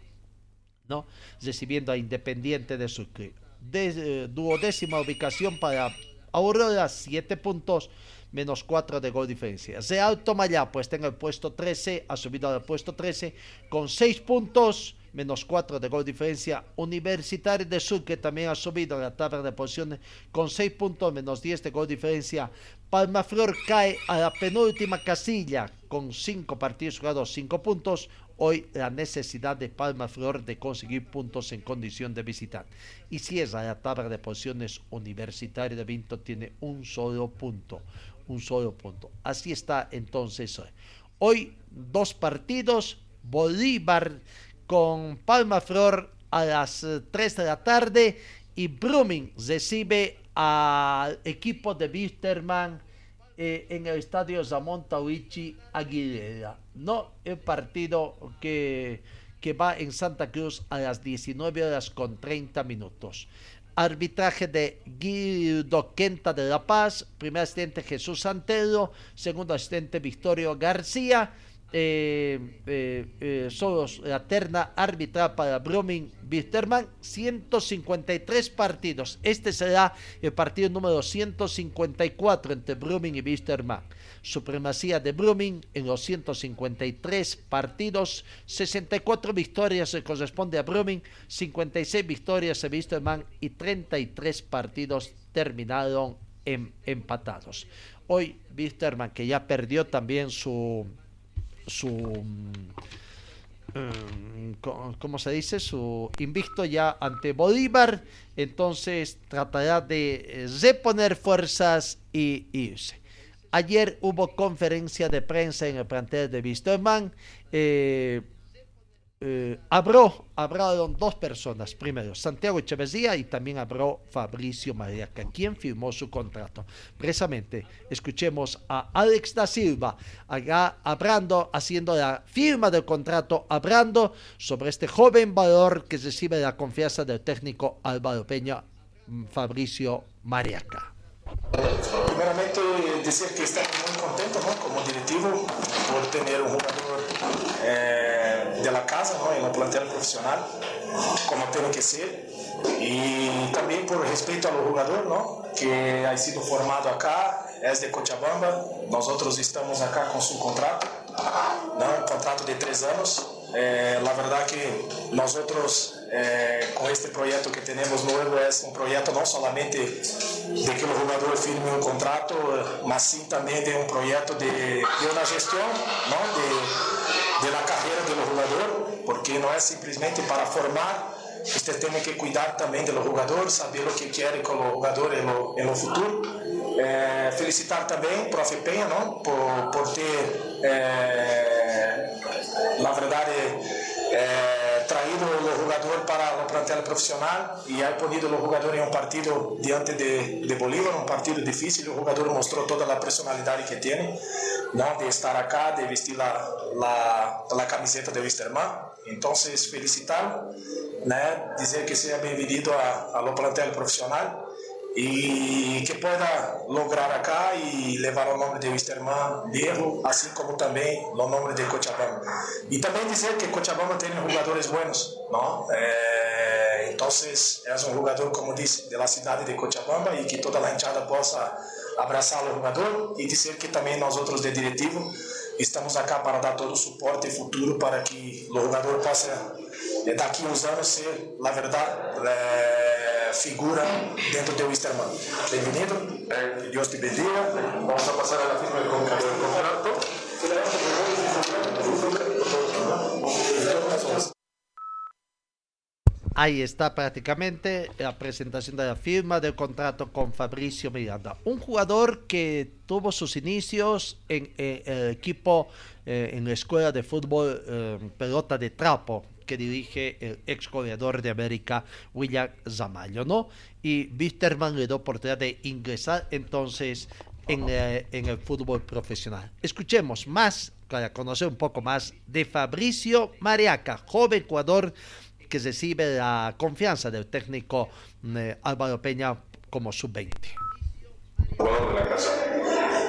¿no? Recibiendo a Independiente de Sucre. De, eh, duodécima ubicación para Aurora, 7 puntos, menos 4 de gol diferencia. Real Tomayá, pues en el puesto 13, ha subido al puesto 13 con 6 puntos, menos 4 de gol diferencia. Universitario de Sucre también ha subido en la tabla de posiciones con 6 puntos, menos 10 de gol diferencia. Palmaflor cae a la penúltima casilla con 5 partidos jugados, 5 puntos. Hoy la necesidad de Palmaflor de conseguir puntos en condición de visitar. Y cierra la tabla de posiciones Universitario de Vinto tiene un solo punto. Un solo punto. Así está entonces hoy. Hoy dos partidos. Bolívar con Palmaflor a las 3 de la tarde y Brumming recibe al equipo de Wisterman eh, en el estadio Ramón Tauichi Aguilera. No el partido que, que va en Santa Cruz a las 19 horas con 30 minutos. Arbitraje de Guido Quenta de La Paz, primer asistente Jesús Santero, segundo asistente Victorio García, eh, eh, eh, somos la terna arbitral para Brumming Wisterman, 153 partidos. Este será el partido número 154 entre Brumming y Wisterman. Supremacía de Brumming en los 153 partidos, 64 victorias se corresponde a Brumming, 56 victorias a Wisterman y 33 partidos terminaron en, empatados. Hoy Wisterman, que ya perdió también su su mm, ¿cómo se dice? Su invicto ya ante Bolívar, entonces tratará de eh, reponer fuerzas y irse. Ayer hubo conferencia de prensa en el plantel de Wisterman. Eh, eh, hablaron dos personas. Primero, Santiago Echeverría y también habló Fabricio Mariaca, quien firmó su contrato. Precisamente, escuchemos a Alex da Silva, acá hablando, haciendo la firma del contrato, hablando sobre este joven valor que recibe la confianza del técnico Álvaro Peña, mm, Fabricio Mariaca. Primeramente, decir que estamos muy contentos como directivo por tener un jugador. Eh, de casa, ¿no? en un plantel profesional, como tiene que ser. Y también por respeto a los jugadores, ¿no? que ha sido formado acá, es de Cochabamba. Nosotros estamos acá con su contrato, un contrato de tres años. Eh, la verdad que nosotros eh, con este proyecto que tenemos nuevo es un proyecto no solamente de que el jugador firme un contrato, mas sí también de un proyecto de, de una gestión, ¿no? de, de la carrera del porque no es simplemente para formar, usted tiene que cuidar también de los jugadores, saber lo que jugadores en lo, en lo futuro. Eh, felicitar también profe Peña ¿no? por, por ter, eh, la verdad, eh, traído los jugadores para el plantel profesional y ha ponido los jugadores en un partido diante de, Bolívar, un partido difícil. El jugador mostró toda la personalidad que tiene. ¿no? de estar acá, de vestir la, la, la camiseta de Wisterman. Entonces, felicitarlo, ¿no? dizer que sea bienvenido a, a lo plantel profesional y que pueda lograr acá y llevar el nombre de Wisterman viejo, así como también los nombres de Cochabamba. Y también decir que Cochabamba tiene jugadores buenos, ¿no? Eh, entonces es un como dice, de la de Cochabamba y que toda la hinchada possa abraçar o jogador e dizer que também nós outros de diretivo estamos acá para dar todo o suporte futuro para que o jogador possa daqui uns anos ser, na verdade, é, figura dentro do Wisterman. Bem-vindo, eh, Deus te bendiga. Vamos a passar a la firma del contrato. Ahí está prácticamente la presentación de la firma del contrato con Fabricio Miranda. Un jugador que tuvo sus inicios en, eh, el equipo, eh, en la escuela de fútbol eh, pelota de trapo que dirige el ex goleador de América, William Zamayo, ¿no? Y Wisterman le dio oportunidad de ingresar entonces en, en el fútbol profesional. Escuchemos más, para conocer un poco más, de Fabricio Mariaca, joven jugador que recibe la confianza del técnico eh, Álvaro Peña como sub-20. Jugador de la casa.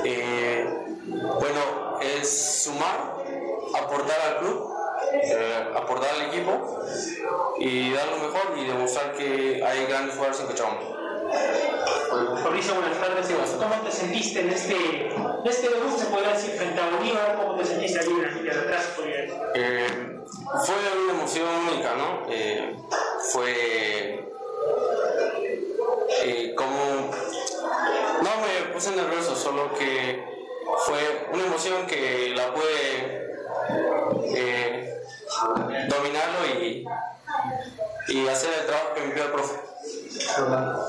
Eh, bueno, es sumar, aportar al club, eh, aportar al equipo y dar lo mejor y demostrar que hay grandes jugadores en Cochabamba. Fabricio, buenas tardes. ¿Cómo te sentiste en este, en este debut, se podría decir, frente a Bolívar? ¿Cómo te sentiste allí en la de atrás? Eh, fue una emoción única, ¿no? Eh, fue eh, como... No me puse nervioso, solo que fue una emoción que la pude dominarlo y, y hacer el trabajo que me pidió el profe.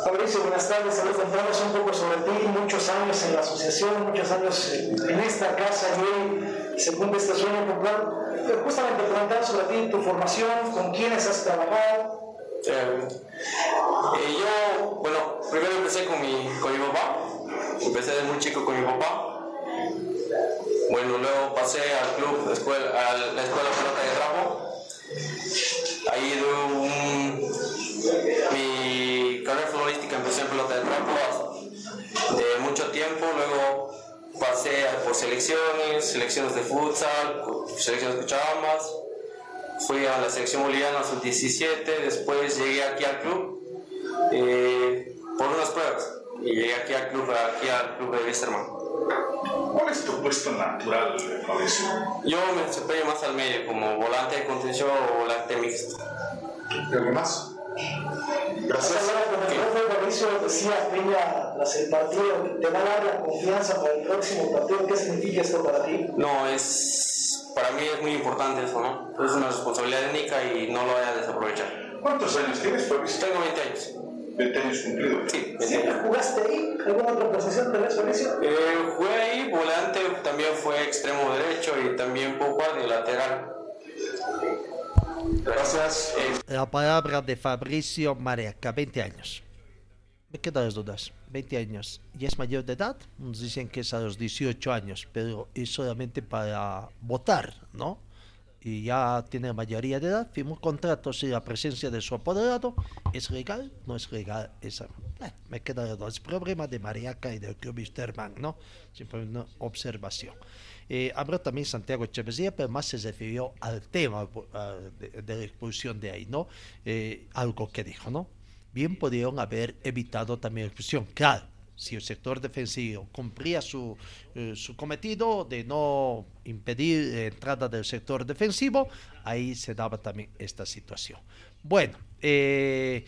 Fabricio, buenas tardes. Saludos, contamos un poco sobre ti. Muchos años en la asociación, muchos años en esta casa y hoy se cumple este sueño popular. Pero justamente preguntar sobre ti, tu formación, con quiénes has trabajado. Eh, eh, yo, bueno, primero empecé con mi, con mi papá. Empecé de muy chico con mi papá. Bueno, luego pasé al club, escuela, a la escuela pelota de trapo. Ahí un, mi carrera futbolística empecé en pelota de trapo de mucho tiempo, luego pasé por selecciones, selecciones de futsal, selecciones de Cochabambas. Fui a la selección boliviana sub-17, después llegué aquí al club eh, por unas pruebas y llegué aquí al club, aquí al club de Westerman. ¿Cuál es tu puesto natural, Fabricio? Yo me desempeño más al medio, como volante de contención o volante mixto. ¿Algo más? Gracias. Cuando el profe Fabricio decía Peña, tras el partido, te va a dar la confianza para el próximo partido. ¿Qué significa esto para ti? No, es para mí es muy importante eso, ¿no? Es una responsabilidad étnica y no lo voy a desaprovechar. ¿Cuántos años tienes, Fabricio? Tengo 20 años. 20 años cumplidos. Sí, 20 ¿Siempre años. jugaste ahí? ¿Alguna otra posición te ves, Fabricio? Eh, jugué ahí, volante, también fue extremo derecho y también poco de lateral. Gracias. La palabra de Fabricio Mareca, 20 años. Me quedan las dudas. 20 años. ¿Y es mayor de edad? Nos dicen que es a los 18 años, pero es solamente para votar, ¿no? Y ya tiene mayoría de edad, firmó contratos y la presencia de su apoderado. ¿Es legal? No es legal. Esa. Eh, me queda las dudas. Problema de Mariaca y del Club Wisterman, ¿no? Simplemente una observación. Eh, habló también Santiago Echeverría, pero más se refirió al tema uh, de, de, la expulsión de ahí, ¿no? Eh, algo que dijo, ¿no? Bien pudieron haber evitado también la expulsión. Claro, si el sector defensivo cumplía su, eh, su cometido de no impedir la entrada del sector defensivo, ahí se daba también esta situación. Bueno, eh,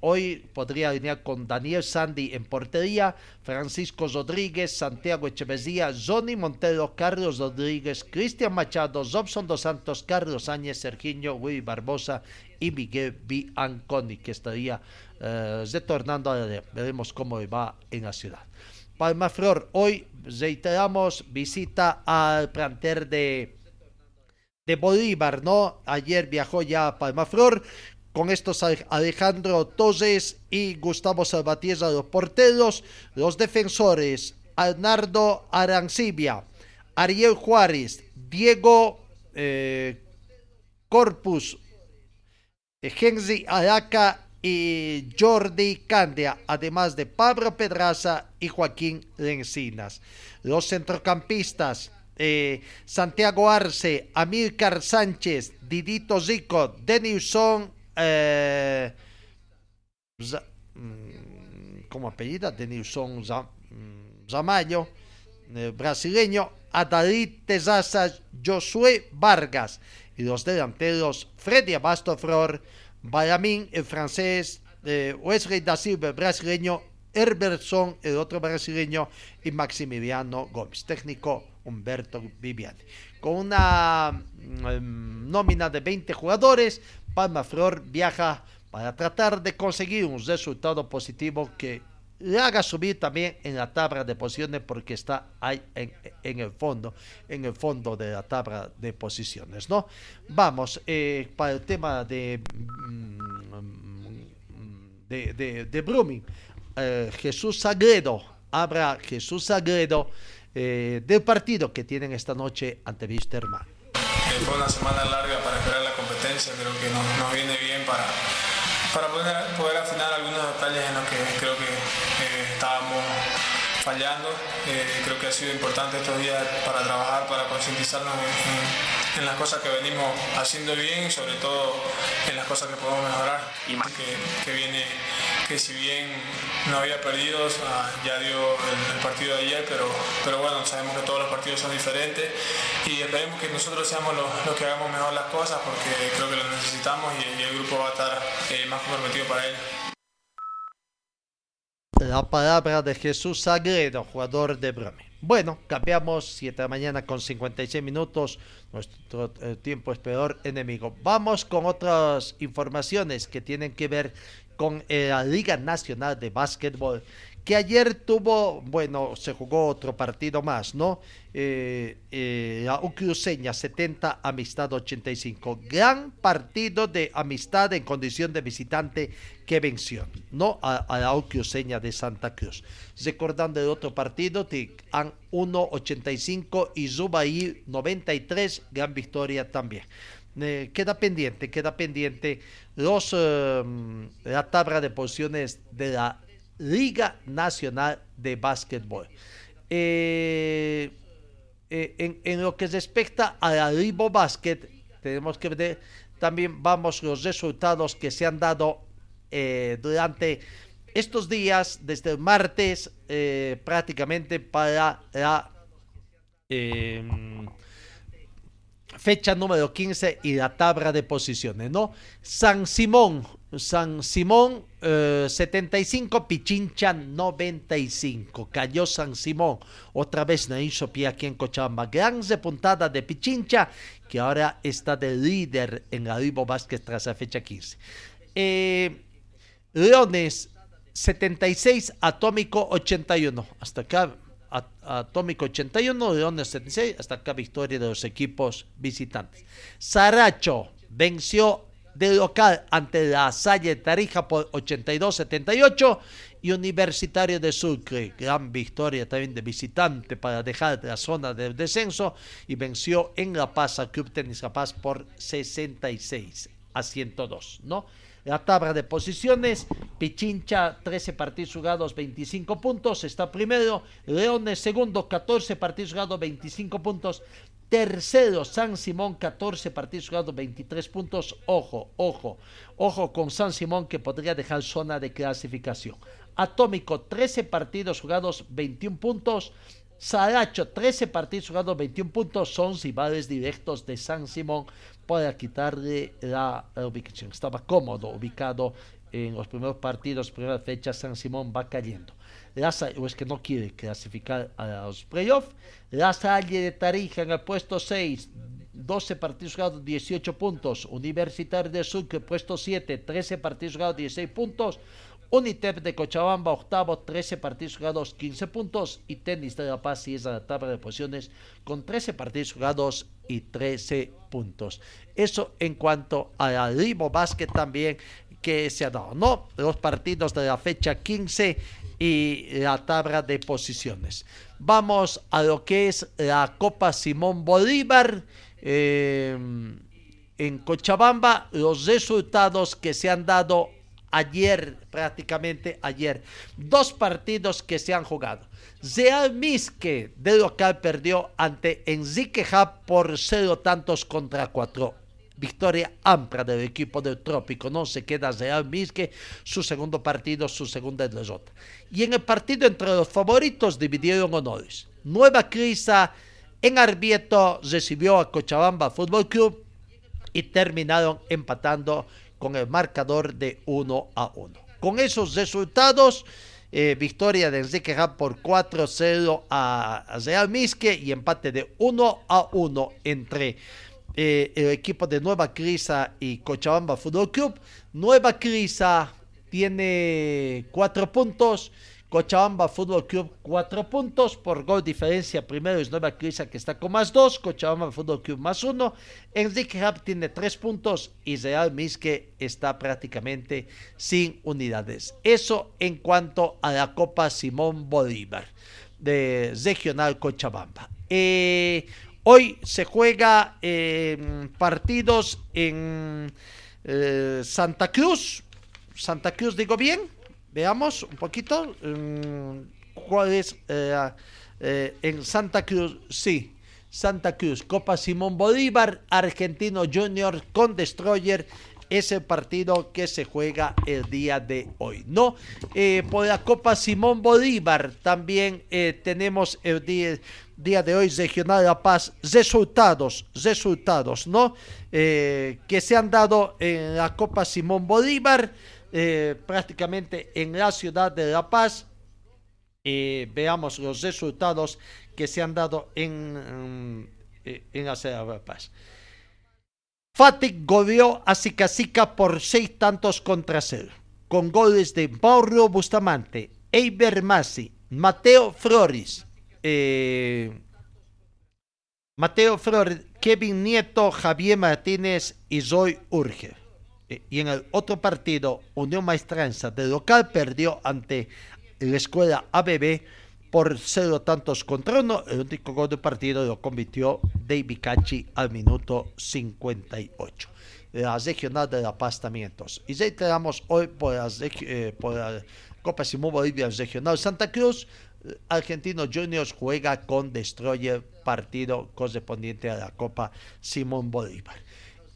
hoy podría alinear con Daniel Sandy en portería, Francisco Rodríguez, Santiago Echeverría, Johnny Montero, Carlos Rodríguez, Cristian Machado, Robson Dos Santos, Carlos Áñez, Serginho, Willy Barbosa y Miguel Bianconi, que estaría uh, retornando a la Veremos cómo va en la ciudad. Palma Flor, hoy reiteramos visita al planter de, de Bolívar, ¿no? Ayer viajó ya a Palma Flor con estos Alejandro Torres y Gustavo Salvatierra los porteros, los defensores Arnardo Arancibia, Ariel Juárez, Diego eh, Corpus, Henry Araca y Jordi Candia, además de Pablo Pedraza y Joaquín Lencinas. Los centrocampistas eh, Santiago Arce, Amílcar Sánchez, Didito Zico, Denilson eh, como apellida Denilson Zamayo, eh, brasileño, Adalid Tezaza, Josué Vargas y los delanteros Freddy Abasto Flor, Balamín, el francés, eh, Wesley da Silva, el brasileño, Herberson, el otro brasileño, y Maximiliano Gómez, técnico Humberto Viviani. Con una um, nómina de 20 jugadores, Palma Flor viaja para tratar de conseguir un resultado positivo que le haga subir también en la tabla de posiciones porque está ahí en, en el fondo, en el fondo de la tabla de posiciones, ¿no? Vamos, eh, para el tema de, de, de, de Brumming, eh, Jesús Sagredo, habrá Jesús Sagredo eh, del partido que tienen esta noche ante Wisterman. Fue una semana larga para esperar la competencia, creo que nos, nos viene bien para, para poder, poder, afinar algunos detalles en fallando. Eh, creo que ha sido importante estos días para trabajar, para concientizarnos en, en, en, las cosas que venimos haciendo bien y sobre todo en las cosas que podemos mejorar. Y más que, que viene, que si bien no había perdido, o sea, ya dio el, el, partido de ayer, pero, pero bueno, sabemos que todos los partidos son diferentes y esperemos que nosotros seamos los, los que hagamos mejor las cosas porque creo que lo necesitamos y, y el grupo va a estar eh, más comprometido para ello. La palabra de Jesús Sagredo, jugador de Brome. Bueno, cambiamos 7 de la mañana con 56 minutos. Nuestro eh, tiempo es peor enemigo. Vamos con otras informaciones que tienen que ver con eh, la Liga Nacional de Básquetbol, que ayer tuvo, bueno, se jugó otro partido más, ¿no? Eh, eh, la Ucruceña 70, Amistad 85. Gran partido de amistad en condición de visitante que venció, ¿no? A, la Ucruceña de Santa Cruz. Recordando el otro partido, Ticán 1.85 y Zubaí 93, gran victoria también. Eh, queda pendiente, queda pendiente eh, la tabla de posiciones de la Liga Nacional de Básquetbol. Eh, eh, en, lo que respecta a la Ribo Basket, tenemos que ver también vamos los resultados que se han dado eh, durante estos días, desde el martes, prácticamente para la fecha número 15 y la tabla de posiciones, ¿no? San Simón, San Simón 75, eh, Pichincha 95. Cayó San Simón. Otra vez Nain Sopía aquí en Cochabamba. Gran repuntada de Pichincha, que ahora está de líder en la Vivo Vázquez tras la fecha 15. Eh, Leones 76, Atómico 81. Hasta acá Atómico 81, Leones 76, hasta acá victoria de los equipos visitantes. Saracho venció de local ante la Salle Tarija por 82-78 y Universitario de Sucre, gran victoria también de visitante para dejar la zona del descenso y venció en La Paz al Club Tenis La Paz por 66 a 102, ¿no? La tabla de posiciones, Pichincha 13 partidos jugados, 25 puntos, está primero, Leones segundo, 14 partidos jugados, 25 puntos, tercero San Simón, 14 partidos jugados, 23 puntos, ojo, ojo, ojo con San Simón que podría dejar zona de clasificación. Atómico, 13 partidos jugados, 21 puntos, Saracho, 13 partidos jugados, 21 puntos, son rivales directos de San Simón para quitarle la, ubicación. Estaba cómodo ubicado en los primeros partidos, primeras fechas, San Simón va cayendo. La, o es que no quiere clasificar a los playoffs. La Salle de Tarija en el puesto 6, 12 partidos jugados, 18 puntos. Universitario de Sucre, puesto 7, 13 partidos jugados, 16 puntos. Unitep de Cochabamba, octavo, 13 partidos jugados, 15 puntos. Y Tenis de La Paz, y es la tabla de posiciones, con 13 partidos jugados y 13 puntos. Eso en cuanto a la Ribo Basket también que se ha dado, ¿no? Los partidos de la fecha 15 y la tabla de posiciones. Vamos a lo que es la Copa Simón Bolívar. Eh, en Cochabamba, los resultados que se han dado ayer, prácticamente ayer. Dos partidos que se han jugado. Real Misque de local perdió ante Enrique Hub por cero tantos contra cuatro. Victoria amplia del equipo del Trópico. No se queda Real Misque, su segundo partido, su segunda derrota. Y en el partido entre los favoritos dividieron honores. Nueva Crisa en Arbieto recibió a Cochabamba Fútbol Club y terminaron empatando con el marcador de 1 a 1. Con esos resultados, eh, victoria de Enrique Hub por 4-0 a Real Misque y empate de 1 a 1 entre eh, el equipo de Nueva Crisa y Cochabamba Fútbol Club. Nueva Crisa tiene 4 puntos Cochabamba Fútbol Club 4 puntos por gol diferencia. Primero es Nueva Crisa que está con más 2. Cochabamba Fútbol Club más 1. Enrique Hub tiene 3 puntos y Real Misque está prácticamente sin unidades. Eso en cuanto a la Copa Simón Bolívar de Regional Cochabamba. Eh, hoy se juega eh, partidos en eh, Santa Cruz. Santa Cruz, digo bien. Veamos un poquito mm, cuál es eh, en Santa Cruz. Sí, Santa Cruz, Copa Simón Bolívar, Argentino Junior con Destroyer. Es el partido que se juega el día de hoy, ¿no? Por la Copa Simón Bolívar también tenemos el día, día, de hoy Regional La Paz resultados, resultados, ¿no? que se han dado en la Copa Simón Bolívar. Eh, prácticamente en la ciudad de La Paz. Eh, veamos los resultados que se han dado en, mm, eh, en la ciudad de La Paz. Fatic goleó a Sicasica por seis tantos contra cero, con goles de Mauro Bustamante, Eiber Masi, Mateo Flores, Mateo Flores, Kevin Nieto, Javier Martínez y Zoy Urge. Eh, y en el otro partido, Unión Maestranza de local perdió ante la escuela ABB por cero tantos contra uno. El único gol del partido lo convirtió David Cachi al minuto 58. La regional de La Paz también Y reiteramos hoy por, la, eh, por la Copa Simón Bolivia Regional Santa Cruz. Argentino Juniors juega con Destroyer, partido correspondiente a la Copa Simón Bolívar.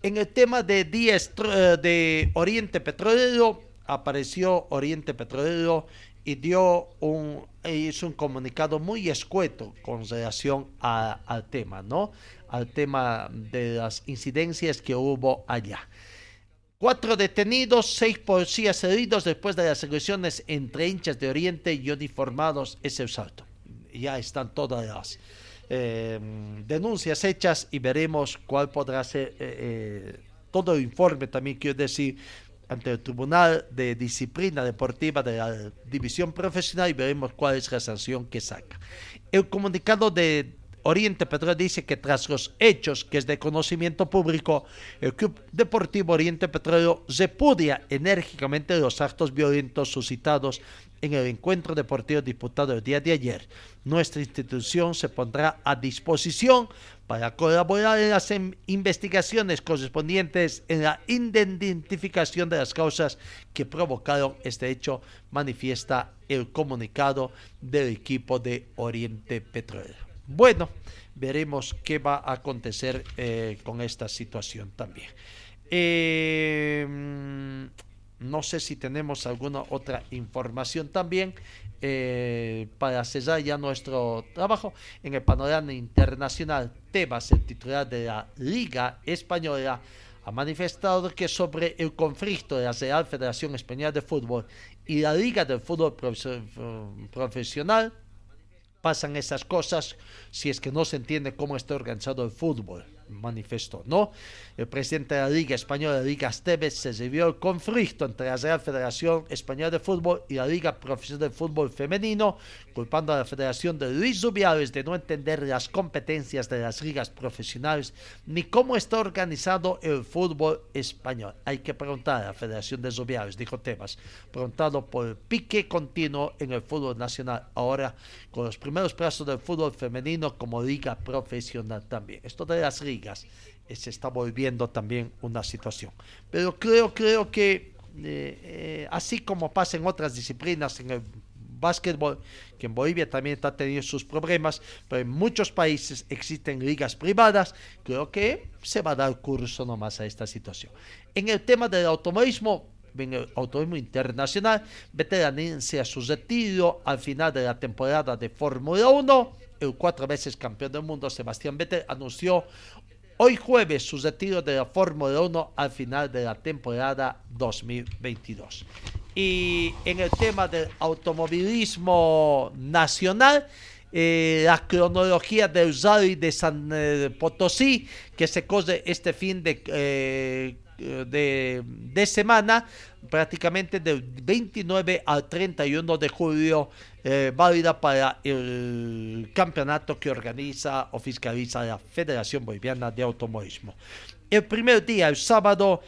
En el tema de, de Oriente Petrolero, apareció Oriente Petrolero y dio un, hizo un comunicado muy escueto con relación al tema, ¿no? Al tema de las incidencias que hubo allá. Cuatro detenidos, seis policías heridos después de las agresiones entre hinchas de Oriente y uniformados ese salto. Ya están todas las eh, denuncias hechas y veremos cuál podrá ser eh, eh, todo el informe también quiero decir ante el Tribunal de Disciplina Deportiva de la División Profesional y veremos cuál es la sanción que saca. El comunicado de Oriente Petrolero dice que tras los hechos que es de conocimiento público, el Club Deportivo Oriente Petrolero repudia enérgicamente los actos violentos suscitados en el encuentro deportivo disputado el día de ayer. Nuestra institución se pondrá a disposición para colaborar en las investigaciones correspondientes en la identificación de las causas que provocaron este hecho, manifiesta el comunicado del equipo de Oriente Petrolero. Bueno, veremos qué va a acontecer eh, con esta situación también. Eh, no sé si tenemos alguna otra información también eh, para cerrar ya nuestro trabajo en el panorama internacional. Tebas, el titular de la Liga Española, ha manifestado que sobre el conflicto de la Real Federación Española de Fútbol y la Liga del Fútbol Profesional pasan esas cosas si es que no se entiende cómo está organizado el fútbol manifestó, ¿no? El presidente de la Liga Española, Liga Esteves, se debió el conflicto entre la Real Federación Española de Fútbol y la Liga Profesional de Fútbol Femenino, culpando a la Federación de Luis Rubiales de no entender las competencias de las ligas profesionales ni cómo está organizado el fútbol español. Hay que preguntar a la Federación de Rubiales, dijo Tebas, preguntado por el pique continuo en el fútbol nacional, ahora con los primeros plazos del fútbol femenino como liga profesional también. Esto de las ligas eh, se está volviendo también una situación. Pero creo, creo que eh, eh, así como pasa en otras disciplinas, en el básquetbol, que en Bolivia también está teniendo sus problemas, pero en muchos países existen ligas privadas, creo que se va a dar curso nomás a esta situación. En el tema del automovilismo, en el automovilismo internacional, Vettel anuncia su retiro al final de la temporada de Fórmula 1. El cuatro veces campeón del mundo, Sebastián Vettel, anunció hoy jueves su retiro de la Fórmula 1 al final de la temporada 2022. Y en el tema del automovilismo nacional, eh, la cronología del Rally de San eh, Potosí, que se corre este fin de, eh, de, de semana, prácticamente del 29 al 31 de julio, eh, válida para el campeonato que organiza o fiscaliza la Federación Boliviana de Automovilismo. El primer día, el sábado,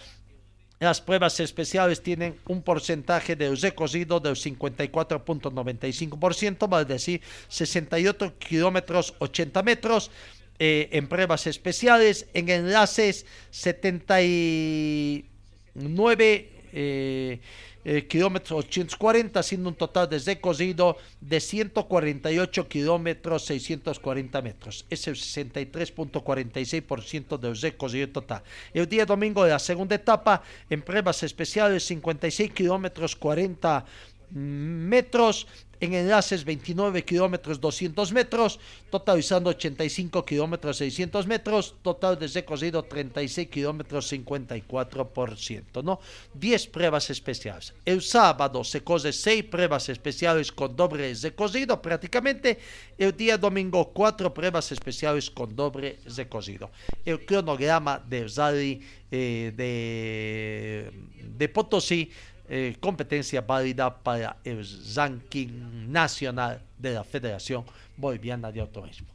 las pruebas especiales tienen un porcentaje de recorrido del 54.95%, vale decir 68 kilómetros 80 metros. Eh, en pruebas especiales, en enlaces 79 eh, eh, kilómetros 840, haciendo un total de recorrido de 148 kilómetros 640 metros. Es el 63.46% del recorrido total. El día domingo de la segunda etapa, en pruebas especiales, 56 kilómetros 40 metros en enlaces 29 kilómetros 200 metros, totalizando 85 kilómetros 600 metros, total de recorrido 36 kilómetros 54%, ¿no? 10 pruebas especiales. El sábado se corre 6 pruebas especiales con doble recorrido prácticamente, el día domingo 4 pruebas especiales con doble recorrido. El cronograma de rally eh, de, de Potosí eh, competencia válida para el ranking nacional de la Federación Boliviana de Automovilismo.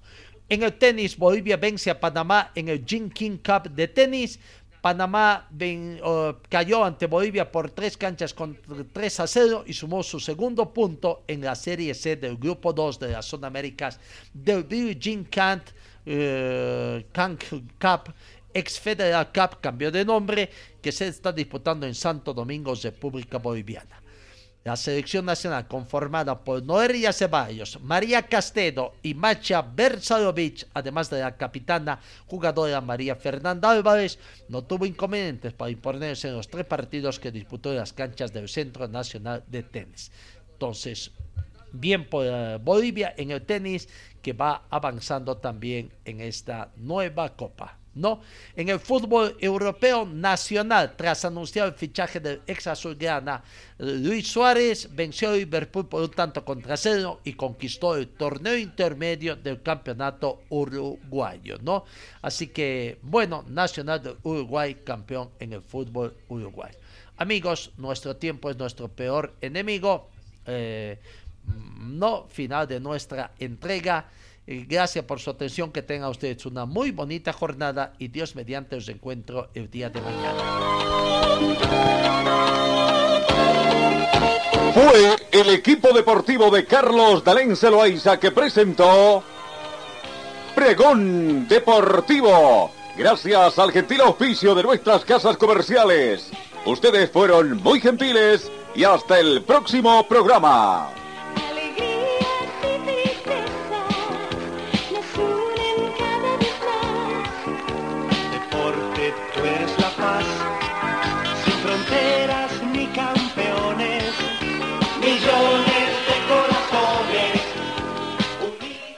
En el tenis, Bolivia vence a Panamá en el Jin King Cup de tenis. Panamá cayó ante Bolivia por tres canchas con 3 a 0 y sumó su segundo punto en la Serie C del Grupo 2 de las Zona Américas del Virgin Cup ex Federal Cup cambió de nombre, que se está disputando en Santo Domingo, República Boliviana. La selección nacional conformada por Noelia Ceballos, María Castedo y Macha Bersalovich, además de la capitana jugadora María Fernanda Álvarez, no tuvo inconvenientes para imponerse en los tres partidos que disputó en las canchas del Centro Nacional de Tenis. Entonces, bien por eh, Bolivia en el tenis que va avanzando también en esta nueva copa. ¿No? En el fútbol europeo nacional, tras anunciar el fichaje del ex azulgrana Luis Suárez, venció a Liverpool por un tanto contra cero y conquistó el torneo intermedio del campeonato uruguayo, ¿no? Así que, bueno, Nacional de Uruguay campeón en el fútbol uruguayo. Amigos, nuestro tiempo es nuestro peor enemigo. Eh, no, final de nuestra entrega. Gracias por su atención, que tengan ustedes una muy bonita jornada y Dios mediante os encuentro el día de mañana. Fue el equipo deportivo de Carlos Dalén Celoaiza que presentó Pregón Deportivo. Gracias al gentil oficio de nuestras casas comerciales. Ustedes fueron muy gentiles y hasta el próximo programa.